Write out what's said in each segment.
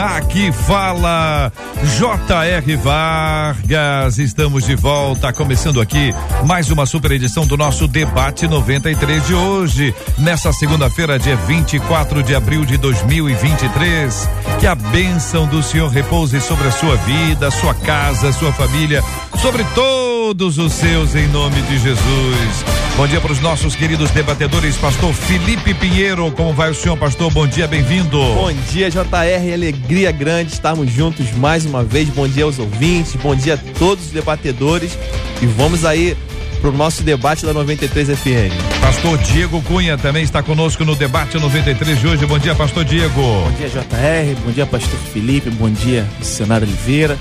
Aqui fala J.R. Vargas. Estamos de volta, começando aqui mais uma super edição do nosso debate 93 de hoje, nessa segunda-feira, dia 24 de abril de 2023. Que a bênção do Senhor repouse sobre a sua vida, sua casa, sua família, sobre todos os seus, em nome de Jesus. Bom dia para os nossos queridos debatedores, pastor Felipe Pinheiro. Como vai o senhor, pastor? Bom dia, bem-vindo. Bom dia, JR. Alegria grande estarmos juntos mais uma vez. Bom dia aos ouvintes, bom dia a todos os debatedores. E vamos aí para o nosso debate da 93 FM. Pastor Diego Cunha também está conosco no debate 93 de hoje. Bom dia, pastor Diego. Bom dia, JR. Bom dia, pastor Felipe. Bom dia, missionário Oliveira.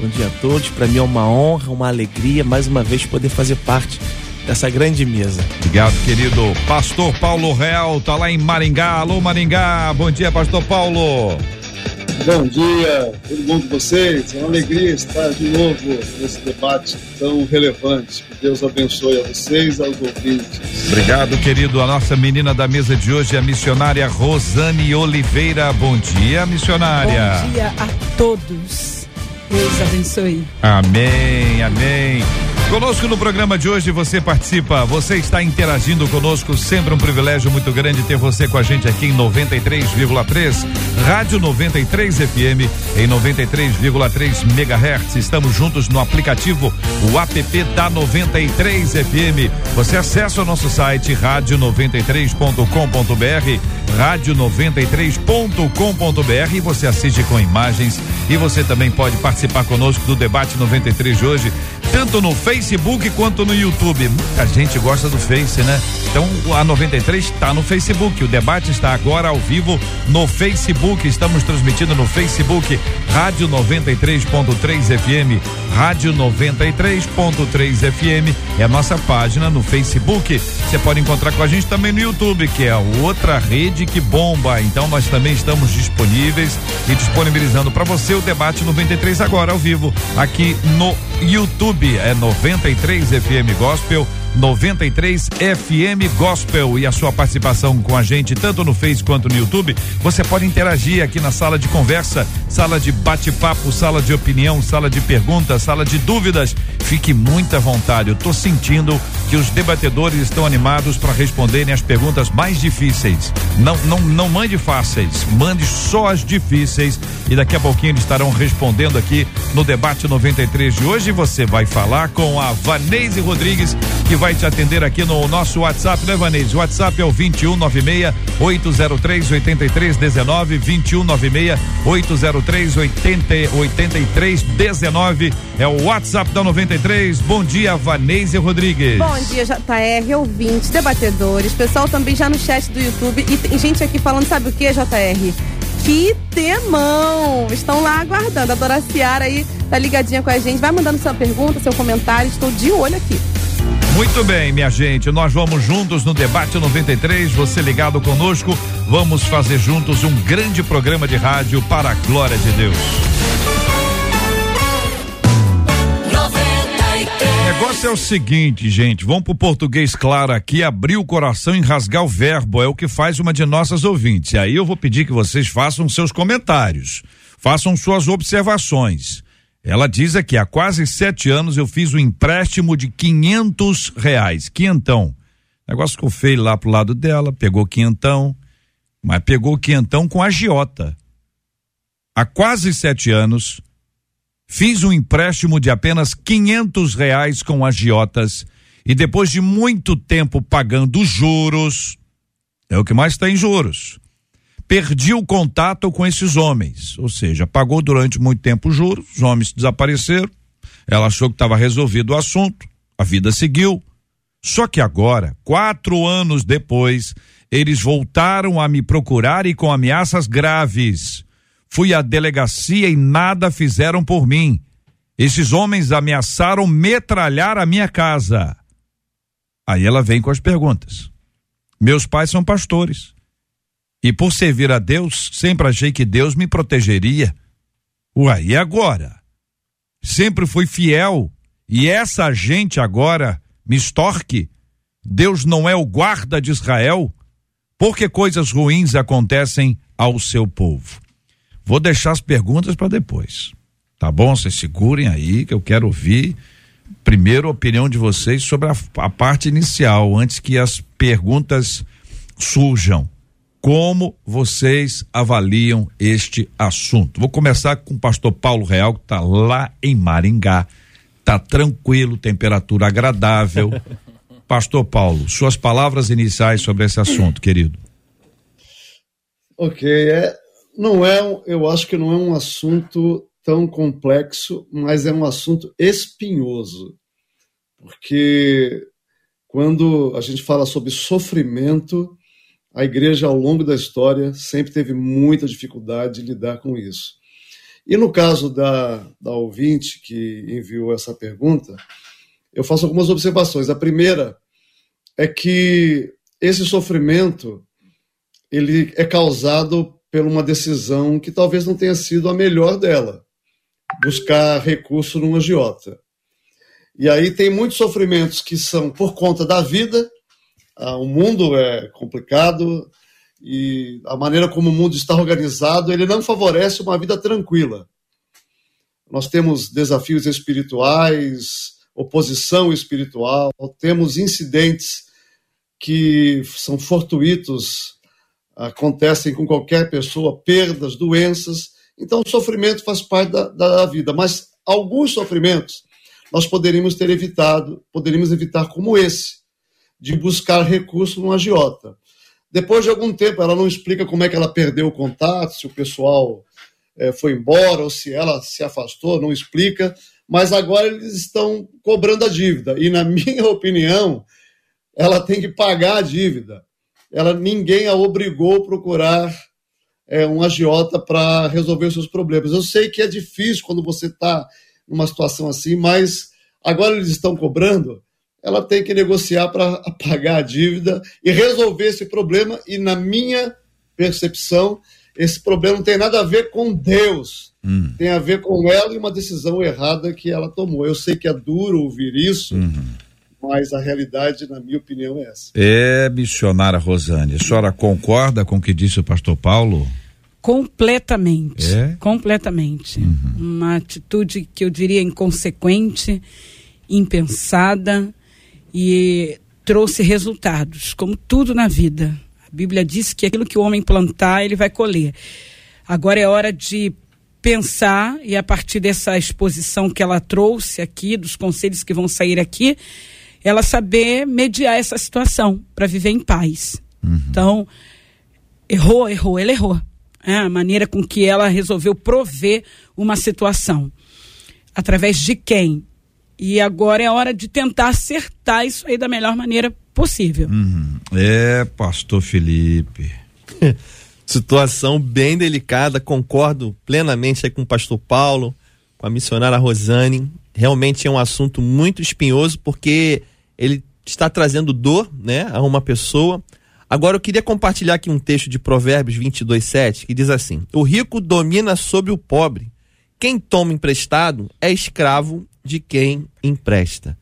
Bom dia a todos. Para mim é uma honra, uma alegria mais uma vez poder fazer parte dessa grande mesa. Obrigado, querido. Pastor Paulo Real tá lá em Maringá. Alô, Maringá. Bom dia, Pastor Paulo. Bom dia, tudo bom com vocês? É uma alegria estar de novo nesse debate tão relevante. Que Deus abençoe a vocês, aos ouvintes. Obrigado, querido. A nossa menina da mesa de hoje é a missionária Rosane Oliveira. Bom dia, missionária. Bom dia a todos. Deus abençoe. Amém, amém. Conosco no programa de hoje você participa, você está interagindo conosco, sempre um privilégio muito grande ter você com a gente aqui em 93,3, Rádio 93 FM em 93,3 MHz. Estamos juntos no aplicativo, o app da 93 FM. Você acessa o nosso site rádio93.com.br, rádio93.com.br e você assiste com imagens e você também pode participar conosco do debate 93 de hoje, tanto no Facebook quanto no YouTube. Muita gente gosta do Face, né? Então a 93 está no Facebook. O debate está agora ao vivo no Facebook. Estamos transmitindo no Facebook Rádio 93.3 FM. Rádio 93.3 FM é a nossa página no Facebook. Você pode encontrar com a gente também no YouTube, que é outra rede que bomba. Então nós também estamos disponíveis e disponibilizando para você o debate 93 agora ao vivo aqui no YouTube. É 93 FM Gospel 93 FM Gospel e a sua participação com a gente, tanto no Face quanto no YouTube. Você pode interagir aqui na sala de conversa, sala de bate-papo, sala de opinião, sala de perguntas, sala de dúvidas. Fique muito à vontade. Eu estou sentindo que os debatedores estão animados para responderem as perguntas mais difíceis. Não, não, não mande fáceis, mande só as difíceis e daqui a pouquinho eles estarão respondendo aqui no debate 93 de hoje. Você vai falar com a Vanese Rodrigues que vai te atender aqui no nosso WhatsApp, né, Vanese? O WhatsApp é o 2196 803 8319 2196 803 8319 é o WhatsApp da 93. Bom dia, Vanese Rodrigues. Bom dia, JR, ouvintes, debatedores, pessoal também já no chat do YouTube e tem gente aqui falando, sabe o que, JR? Que temão! Estão lá aguardando. A Dora Ciara aí tá ligadinha com a gente. Vai mandando sua pergunta, seu comentário. Estou de olho aqui. Muito bem, minha gente, nós vamos juntos no debate 93. Você ligado conosco, vamos fazer juntos um grande programa de rádio para a glória de Deus. O negócio é o seguinte, gente, vamos pro português claro aqui, abrir o coração e rasgar o verbo, é o que faz uma de nossas ouvintes. E aí eu vou pedir que vocês façam seus comentários, façam suas observações. Ela diz aqui, há quase sete anos eu fiz um empréstimo de quinhentos reais, quinhentão. Negócio ficou feio lá pro lado dela, pegou quinhentão, mas pegou quinhentão com agiota. Há quase sete anos, fiz um empréstimo de apenas quinhentos reais com agiotas e depois de muito tempo pagando juros, é o que mais tem juros, perdi o contato com esses homens, ou seja, pagou durante muito tempo os juros, os homens desapareceram, ela achou que estava resolvido o assunto, a vida seguiu. Só que agora, quatro anos depois, eles voltaram a me procurar e com ameaças graves. Fui à delegacia e nada fizeram por mim. Esses homens ameaçaram metralhar a minha casa. Aí ela vem com as perguntas. Meus pais são pastores. E por servir a Deus, sempre achei que Deus me protegeria. Uai, e agora? Sempre fui fiel. E essa gente agora me extorque? Deus não é o guarda de Israel? Por que coisas ruins acontecem ao seu povo? Vou deixar as perguntas para depois. Tá bom? Vocês segurem aí que eu quero ouvir primeiro a opinião de vocês sobre a, a parte inicial, antes que as perguntas surjam. Como vocês avaliam este assunto? Vou começar com o pastor Paulo Real, que está lá em Maringá. Tá tranquilo, temperatura agradável. pastor Paulo, suas palavras iniciais sobre esse assunto, querido. Ok, é, não é, eu acho que não é um assunto tão complexo, mas é um assunto espinhoso. Porque quando a gente fala sobre sofrimento, a igreja, ao longo da história, sempre teve muita dificuldade de lidar com isso. E no caso da, da ouvinte que enviou essa pergunta, eu faço algumas observações. A primeira é que esse sofrimento ele é causado por uma decisão que talvez não tenha sido a melhor dela buscar recurso num agiota. E aí tem muitos sofrimentos que são por conta da vida, o mundo é complicado e a maneira como o mundo está organizado, ele não favorece uma vida tranquila. Nós temos desafios espirituais, oposição espiritual, temos incidentes que são fortuitos, acontecem com qualquer pessoa, perdas, doenças, então, o sofrimento faz parte da, da vida, mas alguns sofrimentos nós poderíamos ter evitado, poderíamos evitar como esse, de buscar recurso no agiota. Depois de algum tempo, ela não explica como é que ela perdeu o contato, se o pessoal é, foi embora ou se ela se afastou, não explica, mas agora eles estão cobrando a dívida. E, na minha opinião, ela tem que pagar a dívida. Ela, ninguém a obrigou a procurar é, um agiota para resolver os seus problemas. Eu sei que é difícil quando você está numa situação assim, mas agora eles estão cobrando, ela tem que negociar para pagar a dívida e resolver esse problema. E na minha percepção, esse problema não tem nada a ver com Deus, hum. tem a ver com ela e uma decisão errada que ela tomou. Eu sei que é duro ouvir isso. Uhum. Mas a realidade, na minha opinião, é essa. É, missionária Rosane, a senhora concorda com o que disse o pastor Paulo? Completamente. É? Completamente. Uhum. Uma atitude que eu diria inconsequente, impensada e trouxe resultados, como tudo na vida. A Bíblia diz que aquilo que o homem plantar, ele vai colher. Agora é hora de pensar e a partir dessa exposição que ela trouxe aqui, dos conselhos que vão sair aqui, ela saber mediar essa situação para viver em paz. Uhum. Então, errou, errou, ela errou é, a maneira com que ela resolveu prover uma situação. Através de quem? E agora é hora de tentar acertar isso aí da melhor maneira possível. Uhum. É, pastor Felipe. Situação bem delicada, concordo plenamente com o pastor Paulo, com a missionária Rosane. Realmente é um assunto muito espinhoso porque ele está trazendo dor, né, a uma pessoa Agora eu queria compartilhar aqui um texto de Provérbios 22, 7, que diz assim: O rico domina sobre o pobre. Quem toma emprestado é escravo de quem empresta.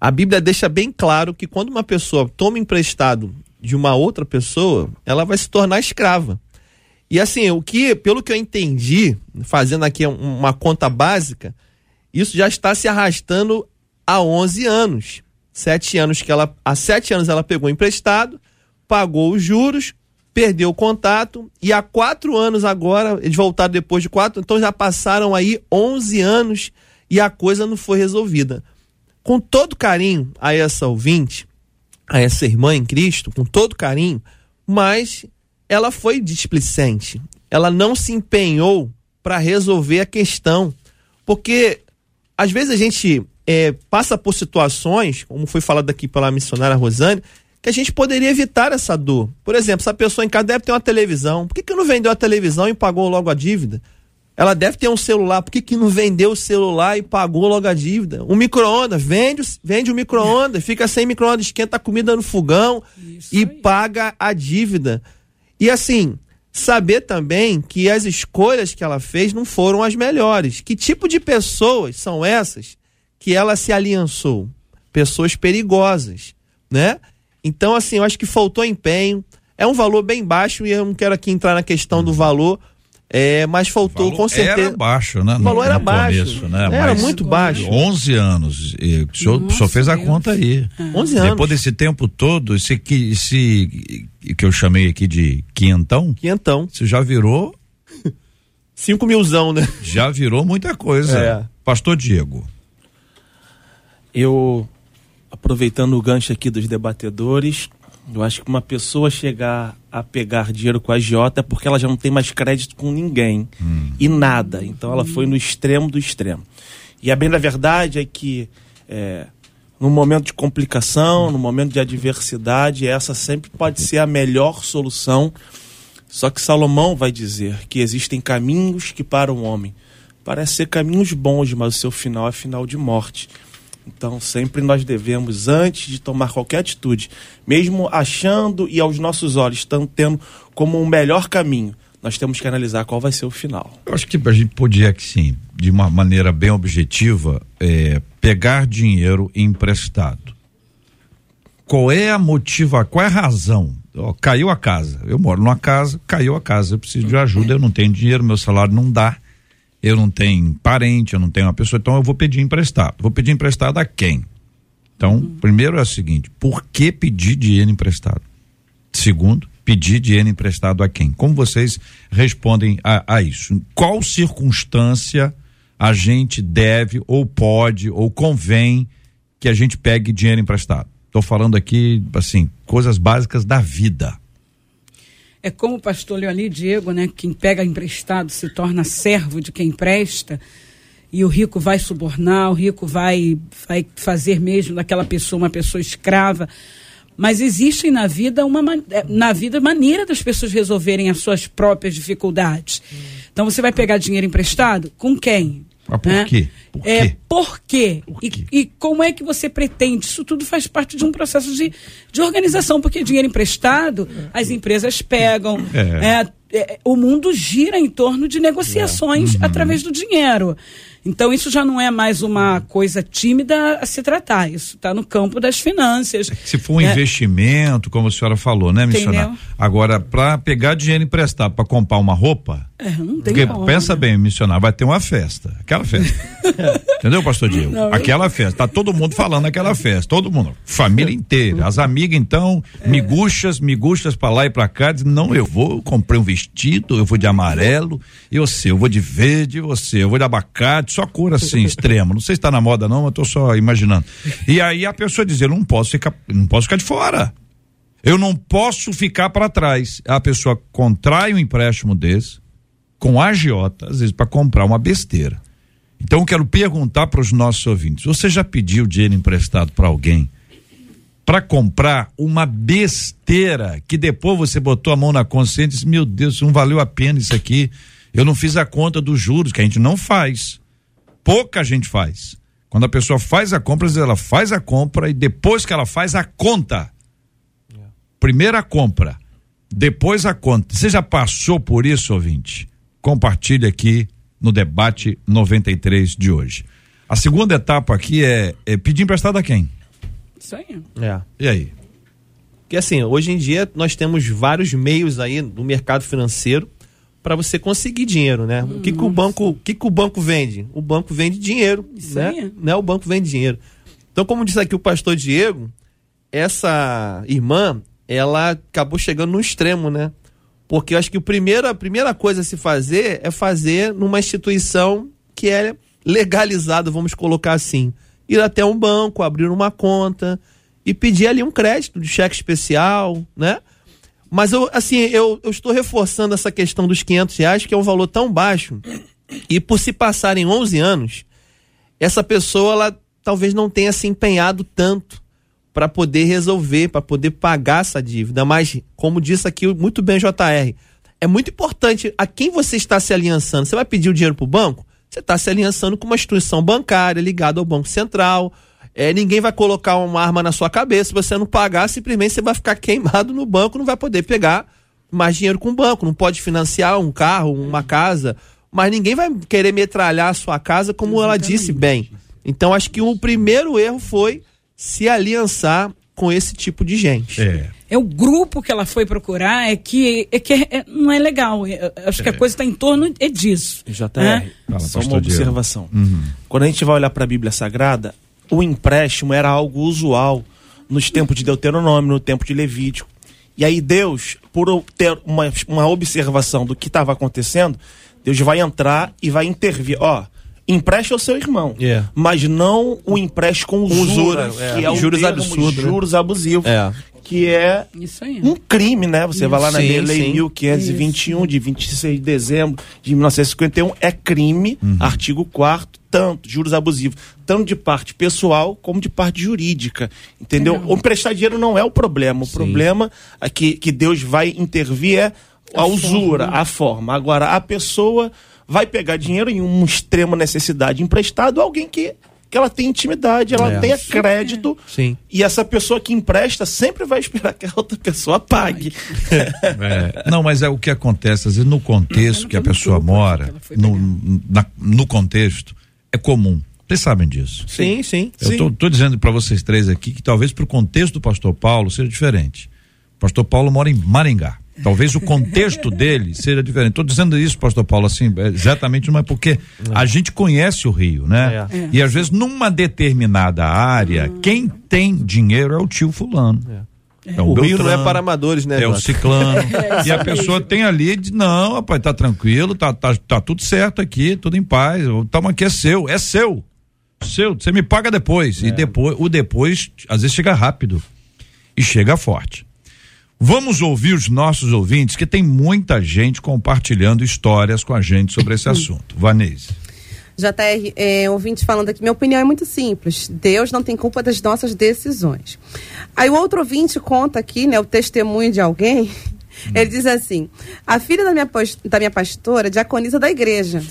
A Bíblia deixa bem claro que quando uma pessoa toma emprestado de uma outra pessoa, ela vai se tornar escrava. E assim, o que, pelo que eu entendi, fazendo aqui uma conta básica, isso já está se arrastando há 11 anos. Sete anos que ela, há sete anos ela pegou emprestado, pagou os juros, perdeu o contato e há quatro anos agora, eles voltaram depois de quatro, então já passaram aí 11 anos e a coisa não foi resolvida. Com todo carinho a essa ouvinte, a essa irmã em Cristo, com todo carinho, mas ela foi displicente. Ela não se empenhou para resolver a questão. Porque às vezes a gente é, passa por situações, como foi falado aqui pela missionária Rosane, que a gente poderia evitar essa dor. Por exemplo, essa pessoa em casa deve ter uma televisão. Por que, que não vendeu a televisão e pagou logo a dívida? Ela deve ter um celular, por que, que não vendeu o celular e pagou logo a dívida? Um micro-ondas, vende, vende o micro-ondas, fica sem micro-ondas, esquenta a comida no fogão Isso e aí. paga a dívida. E assim, saber também que as escolhas que ela fez não foram as melhores. Que tipo de pessoas são essas que ela se aliançou? Pessoas perigosas, né? Então, assim, eu acho que faltou empenho. É um valor bem baixo e eu não quero aqui entrar na questão do valor é, mas faltou com certeza. Era baixo, né? O valor era baixo. Começo, né? Era mas muito baixo. 11 anos. E o senhor, Nossa, senhor fez a conta aí. É. 11 anos. Depois desse tempo todo, esse, esse que eu chamei aqui de quinhentão. Quinhentão. Você já virou. 5 milzão, né? Já virou muita coisa. É. Pastor Diego. Eu, aproveitando o gancho aqui dos debatedores, eu acho que uma pessoa chegar a pegar dinheiro com a agiota é porque ela já não tem mais crédito com ninguém hum. e nada. Então ela foi no extremo do extremo. E a bem da verdade é que é, no momento de complicação, no momento de adversidade, essa sempre pode ser a melhor solução. Só que Salomão vai dizer que existem caminhos que para o homem parecem ser caminhos bons, mas o seu final é final de morte. Então, sempre nós devemos, antes de tomar qualquer atitude, mesmo achando e aos nossos olhos estão tendo como um melhor caminho, nós temos que analisar qual vai ser o final. Eu acho que a gente podia, que sim, de uma maneira bem objetiva, é, pegar dinheiro emprestado. Qual é a motiva, qual é a razão? Oh, caiu a casa, eu moro numa casa, caiu a casa, eu preciso de ajuda, eu não tenho dinheiro, meu salário não dá eu não tenho parente, eu não tenho uma pessoa, então eu vou pedir emprestado. Vou pedir emprestado a quem? Então, uhum. primeiro é o seguinte: por que pedir dinheiro emprestado? Segundo, pedir dinheiro emprestado a quem? Como vocês respondem a, a isso? Em qual circunstância a gente deve, ou pode, ou convém que a gente pegue dinheiro emprestado? Estou falando aqui, assim, coisas básicas da vida. É como o pastor Leoni Diego, né? Quem pega emprestado se torna servo de quem empresta. E o rico vai subornar, o rico vai, vai fazer mesmo daquela pessoa uma pessoa escrava. Mas existem na vida uma é, na vida maneira das pessoas resolverem as suas próprias dificuldades. Então você vai pegar dinheiro emprestado com quem? Mas por né? quê? Por é, quê? Por quê? Por quê? E, e, como é que você pretende? Isso tudo faz parte de um processo de, de organização, porque dinheiro emprestado, as empresas pegam. É. É, é o mundo gira em torno de negociações uhum. através do dinheiro. Então, isso já não é mais uma coisa tímida a se tratar. Isso está no campo das finanças. É se for um é. investimento, como a senhora falou, né, missionário? Agora, para pegar dinheiro emprestado para comprar uma roupa. É, não tem Porque pensa né? bem, missionário, vai ter uma festa. Aquela festa. Entendeu, pastor Diego? Não, aquela eu... festa. Tá todo mundo falando aquela festa. Todo mundo. Família inteira. As amigas, então, é. miguxas, miguxas para lá e para cá. Diz, não, eu vou, eu comprei um vestido, eu vou de amarelo, e você, eu vou de verde, e você, eu vou de abacate só cor assim, extrema. Não sei se está na moda não, mas tô só imaginando. E aí a pessoa diz, eu não posso ficar, não posso ficar de fora. Eu não posso ficar para trás. A pessoa contrai um empréstimo desse com agiota, às vezes para comprar uma besteira. Então eu quero perguntar para os nossos ouvintes: você já pediu dinheiro emprestado para alguém para comprar uma besteira que depois você botou a mão na consciência e disse: meu Deus, não valeu a pena isso aqui. Eu não fiz a conta dos juros, que a gente não faz pouca gente faz. Quando a pessoa faz a compra, ela faz a compra e depois que ela faz a conta. Primeiro a compra, depois a conta. Você já passou por isso, ouvinte? Compartilhe aqui no debate 93 de hoje. A segunda etapa aqui é, é pedir emprestado a quem? Isso aí. É. E aí? Porque assim, hoje em dia nós temos vários meios aí no mercado financeiro para você conseguir dinheiro, né? Hum, o que, que o banco, o que, que o banco vende? O banco vende dinheiro, Isso né? Né? O banco vende dinheiro. Então, como disse aqui o pastor Diego, essa irmã, ela acabou chegando no extremo, né? Porque eu acho que o primeiro, a primeira coisa a se fazer é fazer numa instituição que é legalizada, vamos colocar assim. Ir até um banco, abrir uma conta e pedir ali um crédito de cheque especial, né? Mas eu, assim, eu, eu estou reforçando essa questão dos 500 reais, que é um valor tão baixo. E por se passarem 11 anos, essa pessoa, ela talvez não tenha se empenhado tanto para poder resolver, para poder pagar essa dívida. Mas, como disse aqui muito bem JR, é muito importante a quem você está se aliançando. Você vai pedir o dinheiro para o banco? Você está se aliançando com uma instituição bancária ligada ao Banco Central. É, ninguém vai colocar uma arma na sua cabeça. Se você não pagar, simplesmente você vai ficar queimado no banco, não vai poder pegar mais dinheiro com o banco. Não pode financiar um carro, uma casa. Mas ninguém vai querer metralhar a sua casa, como Exatamente. ela disse bem. Então, acho que o primeiro erro foi se aliançar com esse tipo de gente. É. É o grupo que ela foi procurar é que, é que é, é não é legal. É, acho é. que a coisa está em torno é disso. JR, né? só uma observação. Uhum. Quando a gente vai olhar para a Bíblia Sagrada, o empréstimo era algo usual nos tempos de Deuteronômio, no tempo de Levítico. E aí Deus, por ter uma, uma observação do que estava acontecendo, Deus vai entrar e vai intervir. Ó, empreste ao seu irmão, yeah. mas não o empreste com usura, usura é. que é o juros absurdos, né? juros abusivos. É. Que é um crime, né? Você sim, vai lá na sim, Lei sim. 1521, Isso. de 26 de dezembro de 1951, é crime, uhum. artigo 4 tanto juros abusivos, tanto de parte pessoal como de parte jurídica, entendeu? Não. O emprestar dinheiro não é o problema, o problema é que, que Deus vai intervir é a, a usura, forma. a forma. Agora, a pessoa vai pegar dinheiro em uma extrema necessidade emprestado a alguém que que ela tem intimidade, ela é. tenha crédito. Sim. E essa pessoa que empresta sempre vai esperar que a outra pessoa pague. É. Não, mas é o que acontece, às vezes, no contexto que a pessoa mora, no, na, no contexto, é comum. Vocês sabem disso. Sim, sim. Eu tô, tô dizendo para vocês três aqui que talvez para o contexto do pastor Paulo seja diferente. O pastor Paulo mora em Maringá. Talvez o contexto dele seja diferente. Estou dizendo isso, pastor Paulo, assim, é, exatamente não é porque a gente conhece o Rio, né? É. E às vezes numa determinada área, hum. quem tem dinheiro é o tio fulano. É. Então, o Rio não é para amadores, né? É o ciclano. É, e a pessoa tem ali, de, não, rapaz, tá tranquilo, tá, tá, tá tudo certo aqui, tudo em paz. O tamo aqui é seu, é seu. Seu, você me paga depois. É. E depois, o depois, às vezes chega rápido. E chega forte. Vamos ouvir os nossos ouvintes, que tem muita gente compartilhando histórias com a gente sobre esse assunto. Vanese. JR, é, ouvinte falando aqui, minha opinião é muito simples. Deus não tem culpa das nossas decisões. Aí o outro ouvinte conta aqui, né, o testemunho de alguém. Ele diz assim: a filha da minha, da minha pastora diaconisa da igreja.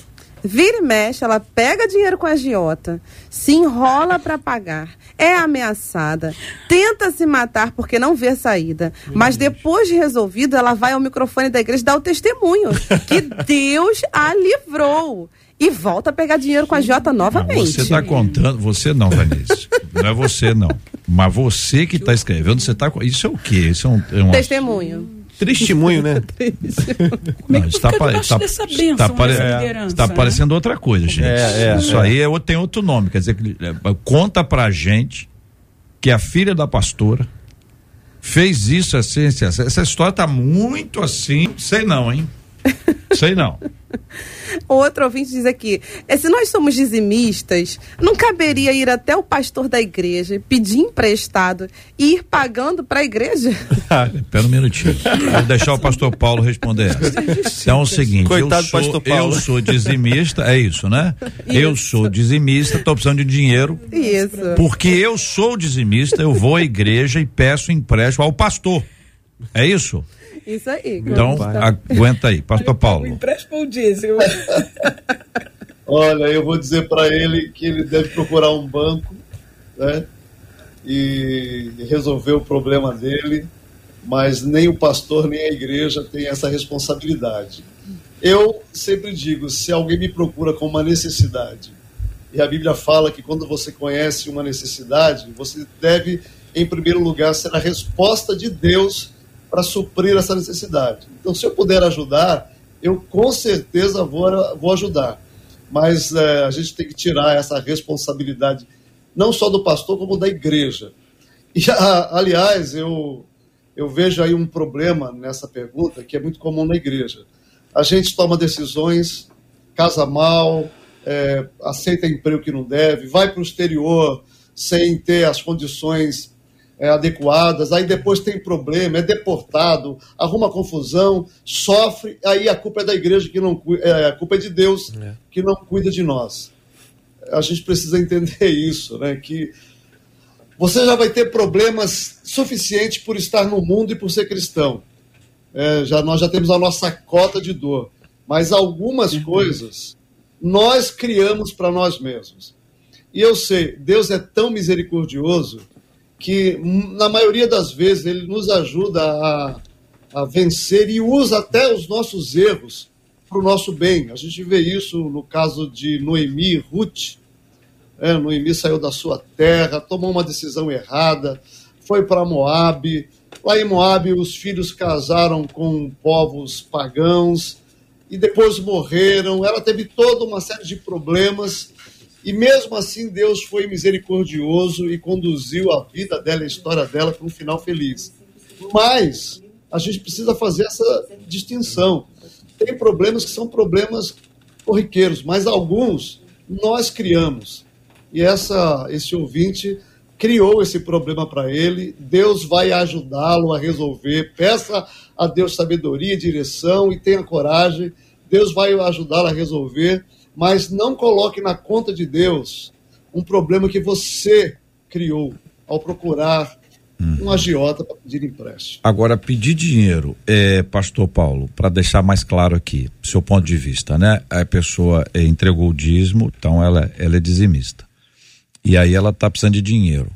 Vira e mexe, ela pega dinheiro com a agiota, se enrola para pagar, é ameaçada, tenta se matar porque não vê saída. Mas depois de resolvido, ela vai ao microfone da igreja e dá o testemunho que Deus a livrou. E volta a pegar dinheiro com a agiota novamente. você está contando, você não, Vanessa. não é você não. Mas você que está escrevendo, você está. Isso é o quê? Isso é um. É um testemunho. Testemunho, né? Não, está, pa, está, está, pare, é, está né? parecendo outra coisa, gente. É, é, Isso é. aí é, tem outro nome. Quer dizer, é, conta pra gente que a filha da pastora fez isso assim, assim. Essa história tá muito assim. Sei não, hein? Sei não. Outro ouvinte diz aqui: é, se nós somos dizimistas, não caberia ir até o pastor da igreja, pedir emprestado e ir pagando para a igreja? Espera um minutinho. Vou deixar o pastor Paulo responder essa. Então é o seguinte: Coitado eu, sou, pastor Paulo. eu sou dizimista, é isso, né? Isso. Eu sou dizimista, estou precisando de dinheiro. Isso. Porque eu sou dizimista, eu vou à igreja e peço empréstimo ao pastor. É isso? Isso aí. Então, aguenta aí, Pastor Paulo. Empresta o diesel. Olha, eu vou dizer para ele que ele deve procurar um banco, né? E resolver o problema dele, mas nem o pastor nem a igreja tem essa responsabilidade. Eu sempre digo, se alguém me procura com uma necessidade, e a Bíblia fala que quando você conhece uma necessidade, você deve, em primeiro lugar, ser a resposta de Deus para suprir essa necessidade. Então, se eu puder ajudar, eu com certeza vou, vou ajudar. Mas é, a gente tem que tirar essa responsabilidade, não só do pastor, como da igreja. E, a, aliás, eu, eu vejo aí um problema nessa pergunta que é muito comum na igreja. A gente toma decisões, casa mal, é, aceita emprego que não deve, vai para o exterior sem ter as condições é, adequadas, aí depois tem problema, é deportado, arruma confusão, sofre, aí a culpa é da igreja que não é, a culpa é de Deus é. que não cuida de nós. A gente precisa entender isso, né? Que você já vai ter problemas suficientes por estar no mundo e por ser cristão. é, já, nós já temos a nossa cota de dor. Mas algumas coisas nós criamos para nós mesmos. E eu sei, Deus é tão misericordioso que, na maioria das vezes, Ele nos ajuda a, a vencer e usa até os nossos erros para o nosso bem. A gente vê isso no caso de Noemi e Ruth. É, Noemi saiu da sua terra, tomou uma decisão errada, foi para Moabe. Lá em Moabe, os filhos casaram com povos pagãos e depois morreram. Ela teve toda uma série de problemas e mesmo assim Deus foi misericordioso e conduziu a vida dela, a história dela para um final feliz. Mas a gente precisa fazer essa distinção. Tem problemas que são problemas corriqueiros, mas alguns nós criamos. E essa, esse ouvinte criou esse problema para ele. Deus vai ajudá-lo a resolver. Peça a Deus sabedoria, direção e tenha coragem. Deus vai ajudá-lo a resolver mas não coloque na conta de Deus um problema que você criou ao procurar um uhum. agiota para pedir empréstimo. Agora, pedir dinheiro, é, Pastor Paulo, para deixar mais claro aqui, seu ponto de vista, né? A pessoa é, entregou o dízimo, então ela, ela é dizimista. E aí ela está precisando de dinheiro.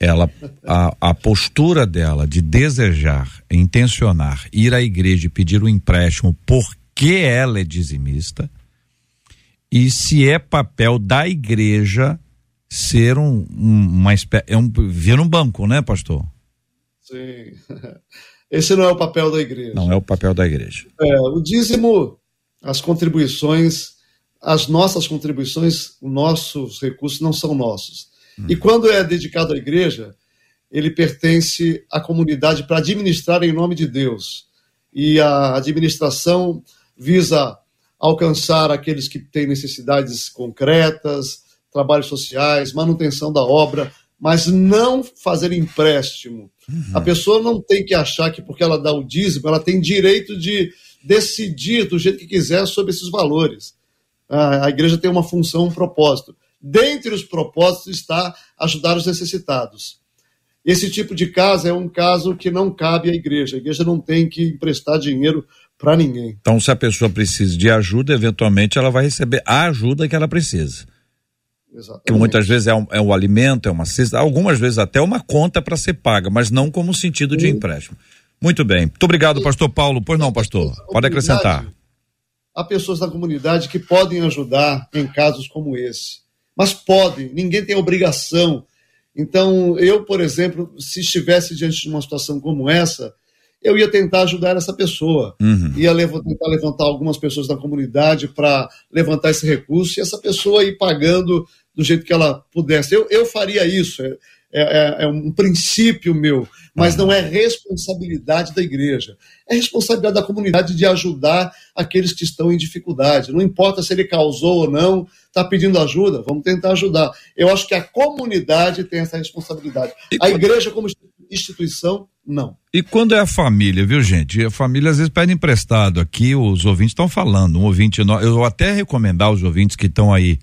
Ela, a, a postura dela de desejar, intencionar, ir à igreja e pedir um empréstimo porque ela é dizimista, e se é papel da igreja ser um, um uma espécie, é um, vir um banco, né, pastor? Sim. Esse não é o papel da igreja. Não é o papel da igreja. É, o dízimo, as contribuições, as nossas contribuições, os nossos recursos não são nossos. Hum. E quando é dedicado à igreja, ele pertence à comunidade para administrar em nome de Deus. E a administração visa alcançar aqueles que têm necessidades concretas, trabalhos sociais, manutenção da obra, mas não fazer empréstimo. Uhum. A pessoa não tem que achar que porque ela dá o dízimo, ela tem direito de decidir do jeito que quiser sobre esses valores. A igreja tem uma função, um propósito. Dentre os propósitos está ajudar os necessitados. Esse tipo de caso é um caso que não cabe à igreja. A igreja não tem que emprestar dinheiro para ninguém. Então, se a pessoa precisa de ajuda, eventualmente ela vai receber a ajuda que ela precisa. Exatamente. Que muitas vezes é um, é um alimento, é uma cesta, algumas vezes até uma conta para ser paga, mas não como sentido de empréstimo. Muito bem. Muito obrigado, pastor Paulo. Pois não, pastor. Pode acrescentar. Há pessoas da comunidade que podem ajudar em casos como esse. Mas podem, ninguém tem obrigação. Então, eu, por exemplo, se estivesse diante de uma situação como essa, eu ia tentar ajudar essa pessoa. Uhum. Ia tentar levantar algumas pessoas da comunidade para levantar esse recurso e essa pessoa ir pagando do jeito que ela pudesse. Eu, eu faria isso. É, é, é, é um princípio meu, mas uhum. não é responsabilidade da igreja. É responsabilidade da comunidade de ajudar aqueles que estão em dificuldade. Não importa se ele causou ou não, está pedindo ajuda, vamos tentar ajudar. Eu acho que a comunidade tem essa responsabilidade. A igreja, como instituição, não. E quando é a família, viu, gente? A família às vezes pede emprestado. Aqui os ouvintes estão falando. Um ouvinte, eu vou até recomendar os ouvintes que estão aí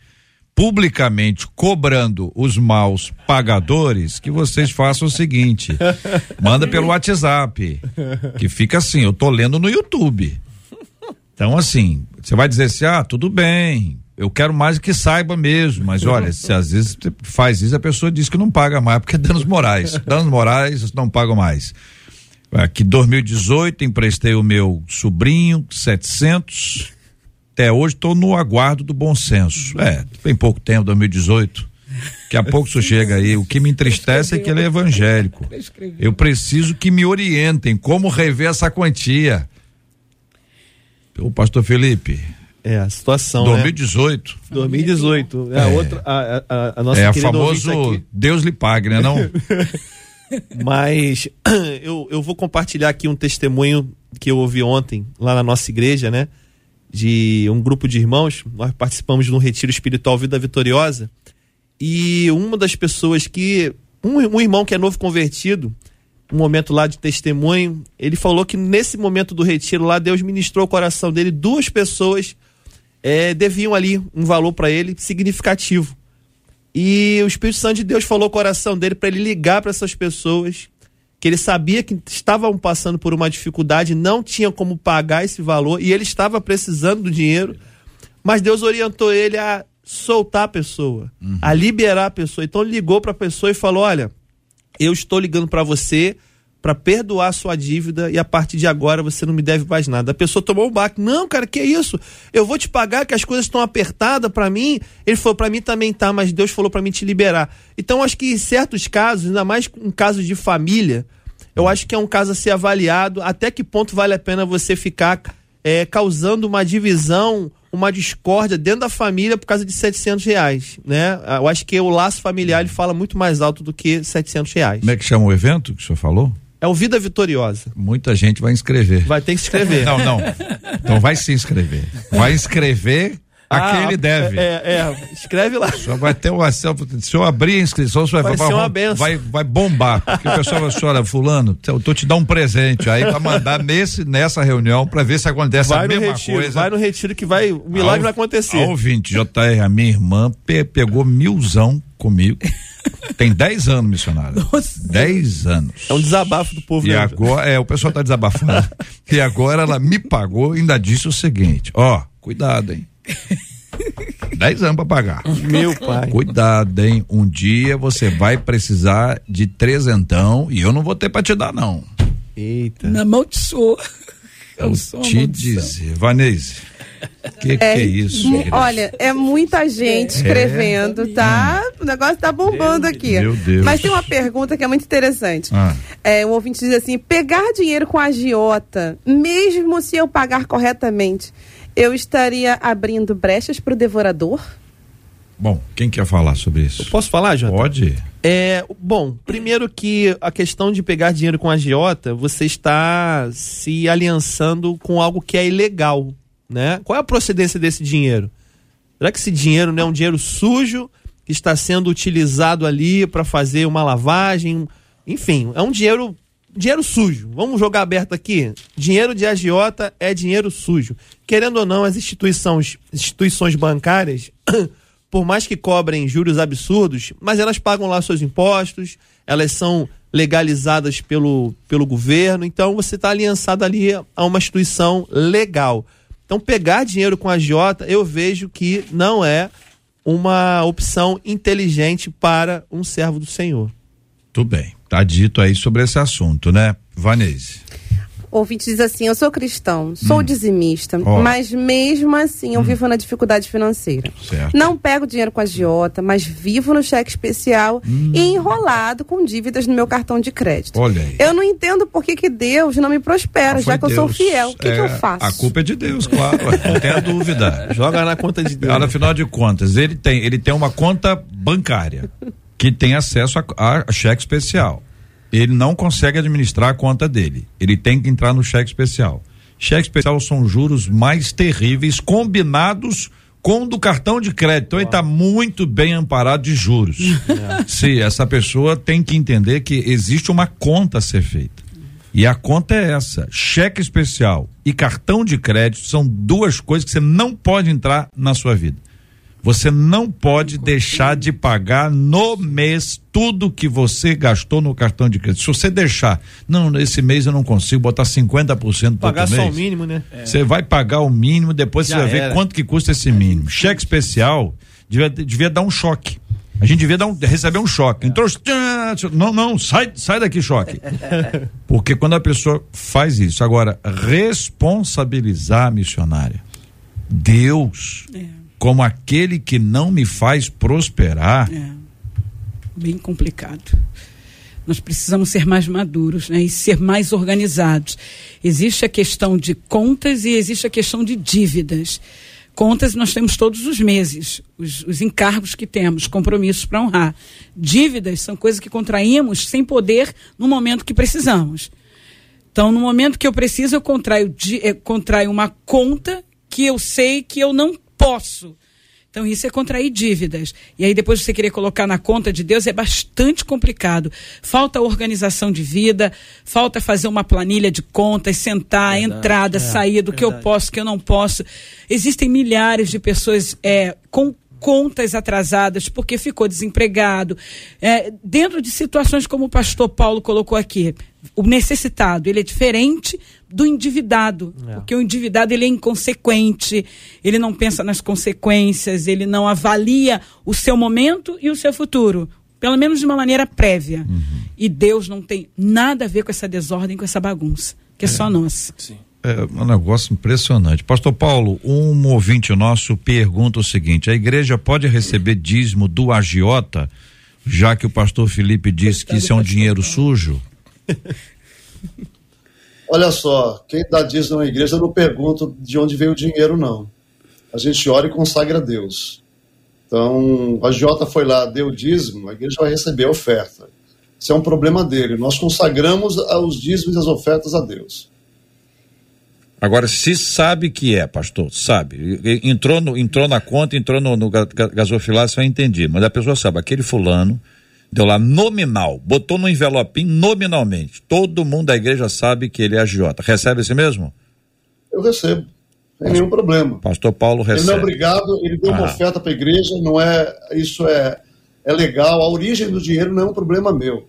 publicamente cobrando os maus pagadores que vocês façam o seguinte: manda pelo WhatsApp, que fica assim, eu tô lendo no YouTube. Então assim, você vai dizer assim: "Ah, tudo bem, eu quero mais que saiba mesmo, mas olha, se às vezes faz isso, a pessoa diz que não paga mais, porque é danos morais. danos morais não pagam mais. Aqui 2018 emprestei o meu sobrinho 700. Até hoje estou no aguardo do bom senso. É, tem pouco tempo, 2018. Daqui a pouco isso chega aí. O que me entristece é que ele é evangélico. Eu preciso que me orientem como rever essa quantia. O pastor Felipe, é, a situação. 2018. Né? 2018. É, a outra, a, a, a nossa É famoso Deus lhe pague, né? Não? Mas eu, eu vou compartilhar aqui um testemunho que eu ouvi ontem lá na nossa igreja, né? De um grupo de irmãos. Nós participamos de um retiro espiritual Vida Vitoriosa. E uma das pessoas que. Um, um irmão que é novo convertido, um momento lá de testemunho, ele falou que nesse momento do retiro lá, Deus ministrou o coração dele duas pessoas é, deviam ali um valor para ele significativo. E o Espírito Santo de Deus falou o coração dele para ele ligar para essas pessoas que ele sabia que estavam passando por uma dificuldade, não tinha como pagar esse valor e ele estava precisando do dinheiro, mas Deus orientou ele a soltar a pessoa, uhum. a liberar a pessoa. Então ele ligou para a pessoa e falou: "Olha, eu estou ligando para você para perdoar sua dívida e a partir de agora você não me deve mais nada. A pessoa tomou um baque. Não, cara, que isso? Eu vou te pagar que as coisas estão apertadas para mim. Ele falou para mim também tá, mas Deus falou para mim te liberar. Então acho que em certos casos, ainda mais em casos de família, eu acho que é um caso a ser avaliado até que ponto vale a pena você ficar é, causando uma divisão, uma discórdia dentro da família por causa de 700 reais, né? Eu acho que o laço familiar ele fala muito mais alto do que 700 reais. Como é que chama o evento que o senhor falou? É o Vida Vitoriosa. Muita gente vai inscrever. Vai ter que se inscrever. não, não. Então vai se inscrever. Vai inscrever a ah, quem ele deve. É, é, escreve lá. Só vai ter uma se eu abrir a inscrição, você vai, vai, vai, vai, vai, vai bombar. Porque o pessoal vai falar, olha, fulano, eu tô te dar um presente aí para mandar nesse, nessa reunião para ver se acontece vai a mesma retiro, coisa. Vai no retiro que vai, o milagre vai acontecer. Ouvinte, JR, a minha irmã pe pegou milzão comigo. Tem 10 anos, missionário. 10 anos. É um desabafo do povo. E mesmo. agora, é, o pessoal tá desabafando. e agora ela me pagou e ainda disse o seguinte: ó, cuidado, hein? 10 anos para pagar. Meu pai. Cuidado, hein? Um dia você vai precisar de trezentão e eu não vou ter para te dar, não. Eita. Na mão de sua. Eu, eu te dizer, Vanese. Que é, que é isso? Olha, é muita gente é. escrevendo, é. tá? O negócio tá bombando aqui. Meu Deus. Mas tem uma pergunta que é muito interessante. Ah. É, um ouvinte diz assim: pegar dinheiro com agiota, mesmo se eu pagar corretamente, eu estaria abrindo brechas para o devorador? Bom, quem quer falar sobre isso? Eu posso falar, Jota? Pode. É, bom, primeiro que a questão de pegar dinheiro com agiota, você está se aliançando com algo que é ilegal, né? Qual é a procedência desse dinheiro? Será que esse dinheiro não é um dinheiro sujo que está sendo utilizado ali para fazer uma lavagem? Enfim, é um dinheiro dinheiro sujo. Vamos jogar aberto aqui. Dinheiro de agiota é dinheiro sujo. Querendo ou não, as instituições, instituições bancárias, por mais que cobrem juros absurdos, mas elas pagam lá seus impostos, elas são legalizadas pelo, pelo governo, então você está aliançado ali a uma instituição legal. Então, pegar dinheiro com agiota, eu vejo que não é uma opção inteligente para um servo do Senhor. Tudo bem. Tá dito aí sobre esse assunto, né, Vanese? O ouvinte diz assim: Eu sou cristão, sou hum. dizimista, oh. mas mesmo assim eu hum. vivo na dificuldade financeira. Certo. Não pego dinheiro com a agiota, mas vivo no cheque especial hum. e enrolado com dívidas no meu cartão de crédito. Olha aí. Eu não entendo por que, que Deus não me prospera, ah, já que Deus. eu sou fiel. O que, é, que eu é, faço? A culpa é de Deus, claro. não tenha dúvida. Joga na conta de Deus. Afinal de contas, ele tem, ele tem uma conta bancária que tem acesso a, a cheque especial. Ele não consegue administrar a conta dele. Ele tem que entrar no cheque especial. Cheque especial são juros mais terríveis combinados com o do cartão de crédito. Então ele está muito bem amparado de juros. É. Sim, essa pessoa tem que entender que existe uma conta a ser feita. E a conta é essa: cheque especial e cartão de crédito são duas coisas que você não pode entrar na sua vida. Você não pode deixar de pagar no mês tudo que você gastou no cartão de crédito. Se você deixar, não, esse mês eu não consigo botar 50% Pagar só mês, o mínimo, né? Você é. vai pagar o mínimo, depois Já você vai era. ver quanto que custa esse mínimo. Cheque especial devia, devia dar um choque. A gente devia dar um, receber um choque. Entrou, não, não, sai, sai daqui, choque. Porque quando a pessoa faz isso, agora, responsabilizar a missionária, Deus. É como aquele que não me faz prosperar. É, bem complicado. Nós precisamos ser mais maduros né, e ser mais organizados. Existe a questão de contas e existe a questão de dívidas. Contas nós temos todos os meses, os, os encargos que temos, compromissos para honrar. Dívidas são coisas que contraímos sem poder no momento que precisamos. Então, no momento que eu preciso, eu contraio, eu contraio uma conta que eu sei que eu não posso. Então, isso é contrair dívidas. E aí, depois você querer colocar na conta de Deus é bastante complicado. Falta organização de vida, falta fazer uma planilha de contas, sentar, verdade, entrada, é, saída, do que eu posso, que eu não posso. Existem milhares de pessoas é, com contas atrasadas porque ficou desempregado, é, dentro de situações como o pastor Paulo colocou aqui, o necessitado ele é diferente do endividado, é. porque o endividado ele é inconsequente, ele não pensa nas consequências, ele não avalia o seu momento e o seu futuro, pelo menos de uma maneira prévia. Uhum. E Deus não tem nada a ver com essa desordem, com essa bagunça, que é, é só nossa. Sim. É um negócio impressionante. Pastor Paulo, um ouvinte nosso pergunta o seguinte: a igreja pode receber dízimo do agiota, já que o pastor Felipe disse que isso é um dinheiro sujo? Olha só, quem dá dízimo na igreja, não pergunto de onde veio o dinheiro, não. A gente ora e consagra a Deus. Então, a agiota foi lá, deu dízimo, a igreja vai receber a oferta. Isso é um problema dele. Nós consagramos os dízimos e as ofertas a Deus. Agora, se sabe que é, pastor, sabe, entrou, no, entrou na conta, entrou no, no gasofilar, você vai entender, mas a pessoa sabe, aquele fulano deu lá nominal, botou no envelopinho nominalmente, todo mundo da igreja sabe que ele é agiota, recebe esse mesmo? Eu recebo, sem nenhum problema. Pastor Paulo recebe. Ele não é obrigado, ele deu ah. uma oferta para a igreja, não é, isso é, é legal, a origem do dinheiro não é um problema meu,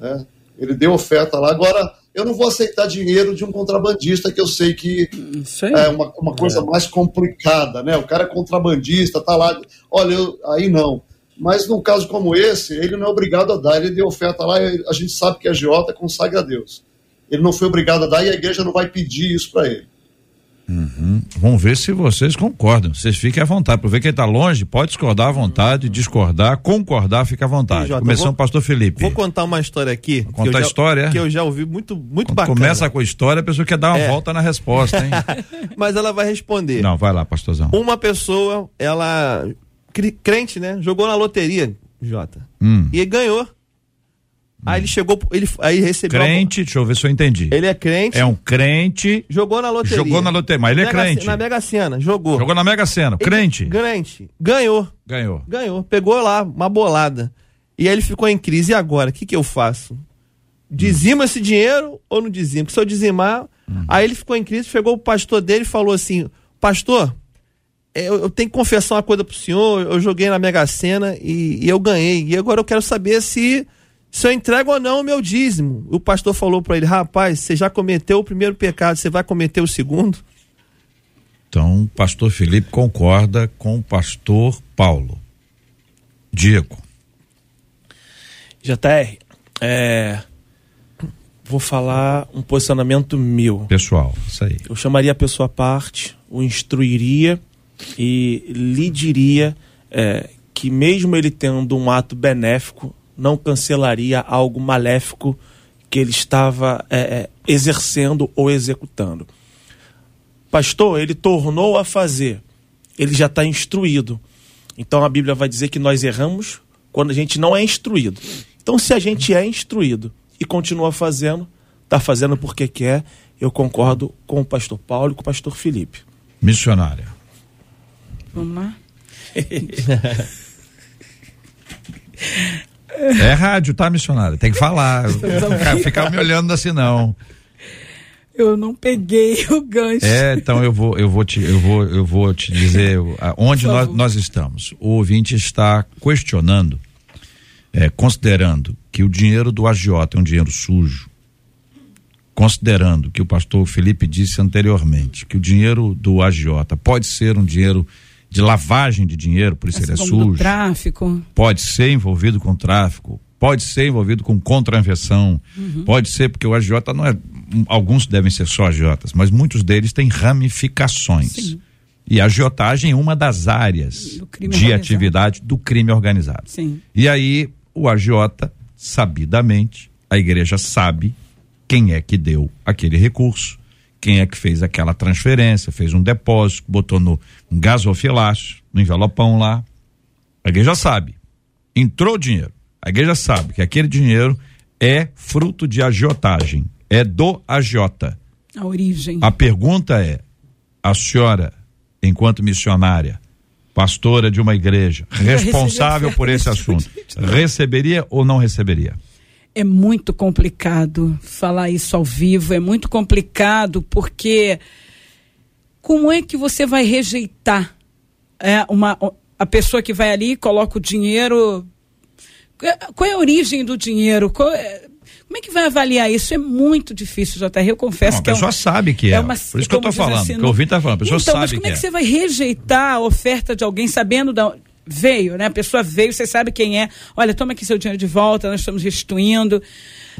né? ele deu oferta lá, agora eu não vou aceitar dinheiro de um contrabandista que eu sei que sei. é uma, uma coisa é. mais complicada, né? O cara é contrabandista, tá lá, olha, eu, aí não. Mas num caso como esse, ele não é obrigado a dar, ele deu oferta lá, a gente sabe que a Giota consagra a Deus. Ele não foi obrigado a dar e a igreja não vai pedir isso para ele. Uhum. Vamos ver se vocês concordam. Vocês fiquem à vontade. Por ver quem está longe, pode discordar à vontade, discordar, concordar, fica à vontade. Jota, Começando vou, pastor Felipe. Vou contar uma história aqui. Vou contar a história. Que eu já ouvi muito, muito Quando bacana. Começa com a história, a pessoa quer dar uma é. volta na resposta, hein? Mas ela vai responder. Não, vai lá, pastorzão. Uma pessoa, ela, crente, né? Jogou na loteria, Jota. Hum. E ganhou. Aí ele chegou, ele aí recebeu. Crente, deixa eu ver se eu entendi. Ele é crente. É um crente. Jogou na loteria. Jogou na loteria, mas ele é Mega, crente. Na Mega Sena, jogou. Jogou na Mega Sena, crente. Crente. Ganhou. Ganhou. Ganhou. Pegou lá uma bolada. E aí ele ficou em crise. E agora? O que, que eu faço? Dizima hum. esse dinheiro ou não dizima? Porque se eu dizimar. Hum. Aí ele ficou em crise, chegou o pastor dele e falou assim: Pastor, eu, eu, tenho que confessar uma coisa pro senhor. Eu joguei na Mega Sena e, e eu ganhei. E agora eu quero saber se se eu entrego ou não o meu dízimo. O pastor falou para ele: rapaz, você já cometeu o primeiro pecado, você vai cometer o segundo? Então, o pastor Felipe concorda com o pastor Paulo. Diego. JR, é, vou falar um posicionamento meu. Pessoal, isso aí. Eu chamaria a pessoa à parte, o instruiria e lhe diria é, que mesmo ele tendo um ato benéfico, não cancelaria algo maléfico que ele estava é, é, exercendo ou executando. Pastor, ele tornou a fazer, ele já está instruído. Então a Bíblia vai dizer que nós erramos quando a gente não é instruído. Então, se a gente é instruído e continua fazendo, está fazendo porque quer, eu concordo com o pastor Paulo e com o pastor Felipe. Missionária. Vamos lá. É rádio, tá, missionária? Tem que falar. Ficar me olhando assim, não. Eu não peguei o gancho. É, então eu vou, eu vou te, eu vou, eu vou te dizer onde nós, nós estamos. O ouvinte está questionando, é, considerando que o dinheiro do agiota é um dinheiro sujo, considerando que o pastor Felipe disse anteriormente que o dinheiro do agiota pode ser um dinheiro de lavagem de dinheiro, por isso ele é sujo. Tráfico. Pode ser envolvido com tráfico, pode ser envolvido com contravenção, uhum. pode ser porque o agiota não é. Alguns devem ser só agiotas, mas muitos deles têm ramificações. Sim. E a agiotagem é uma das áreas de organizado. atividade do crime organizado. Sim. E aí, o agiota, sabidamente, a igreja sabe quem é que deu aquele recurso quem é que fez aquela transferência, fez um depósito, botou no gasofilácio, no envelopão lá. A igreja sabe. Entrou o dinheiro. A igreja sabe que aquele dinheiro é fruto de agiotagem, é do agiota. A origem. A pergunta é: a senhora, enquanto missionária, pastora de uma igreja, responsável por esse assunto, receberia ou não receberia? É muito complicado falar isso ao vivo, é muito complicado porque como é que você vai rejeitar é, uma, a pessoa que vai ali coloca o dinheiro. Qual é a origem do dinheiro? É, como é que vai avaliar isso? É muito difícil, JR. Eu confesso não, que. A pessoa é sabe que é. é uma, Por isso que eu estou falando, assim, que o ouvinte está falando. A pessoa então, sabe mas como que é que é. você vai rejeitar a oferta de alguém sabendo da veio, né? A pessoa veio, você sabe quem é. Olha, toma aqui seu dinheiro de volta, nós estamos restituindo.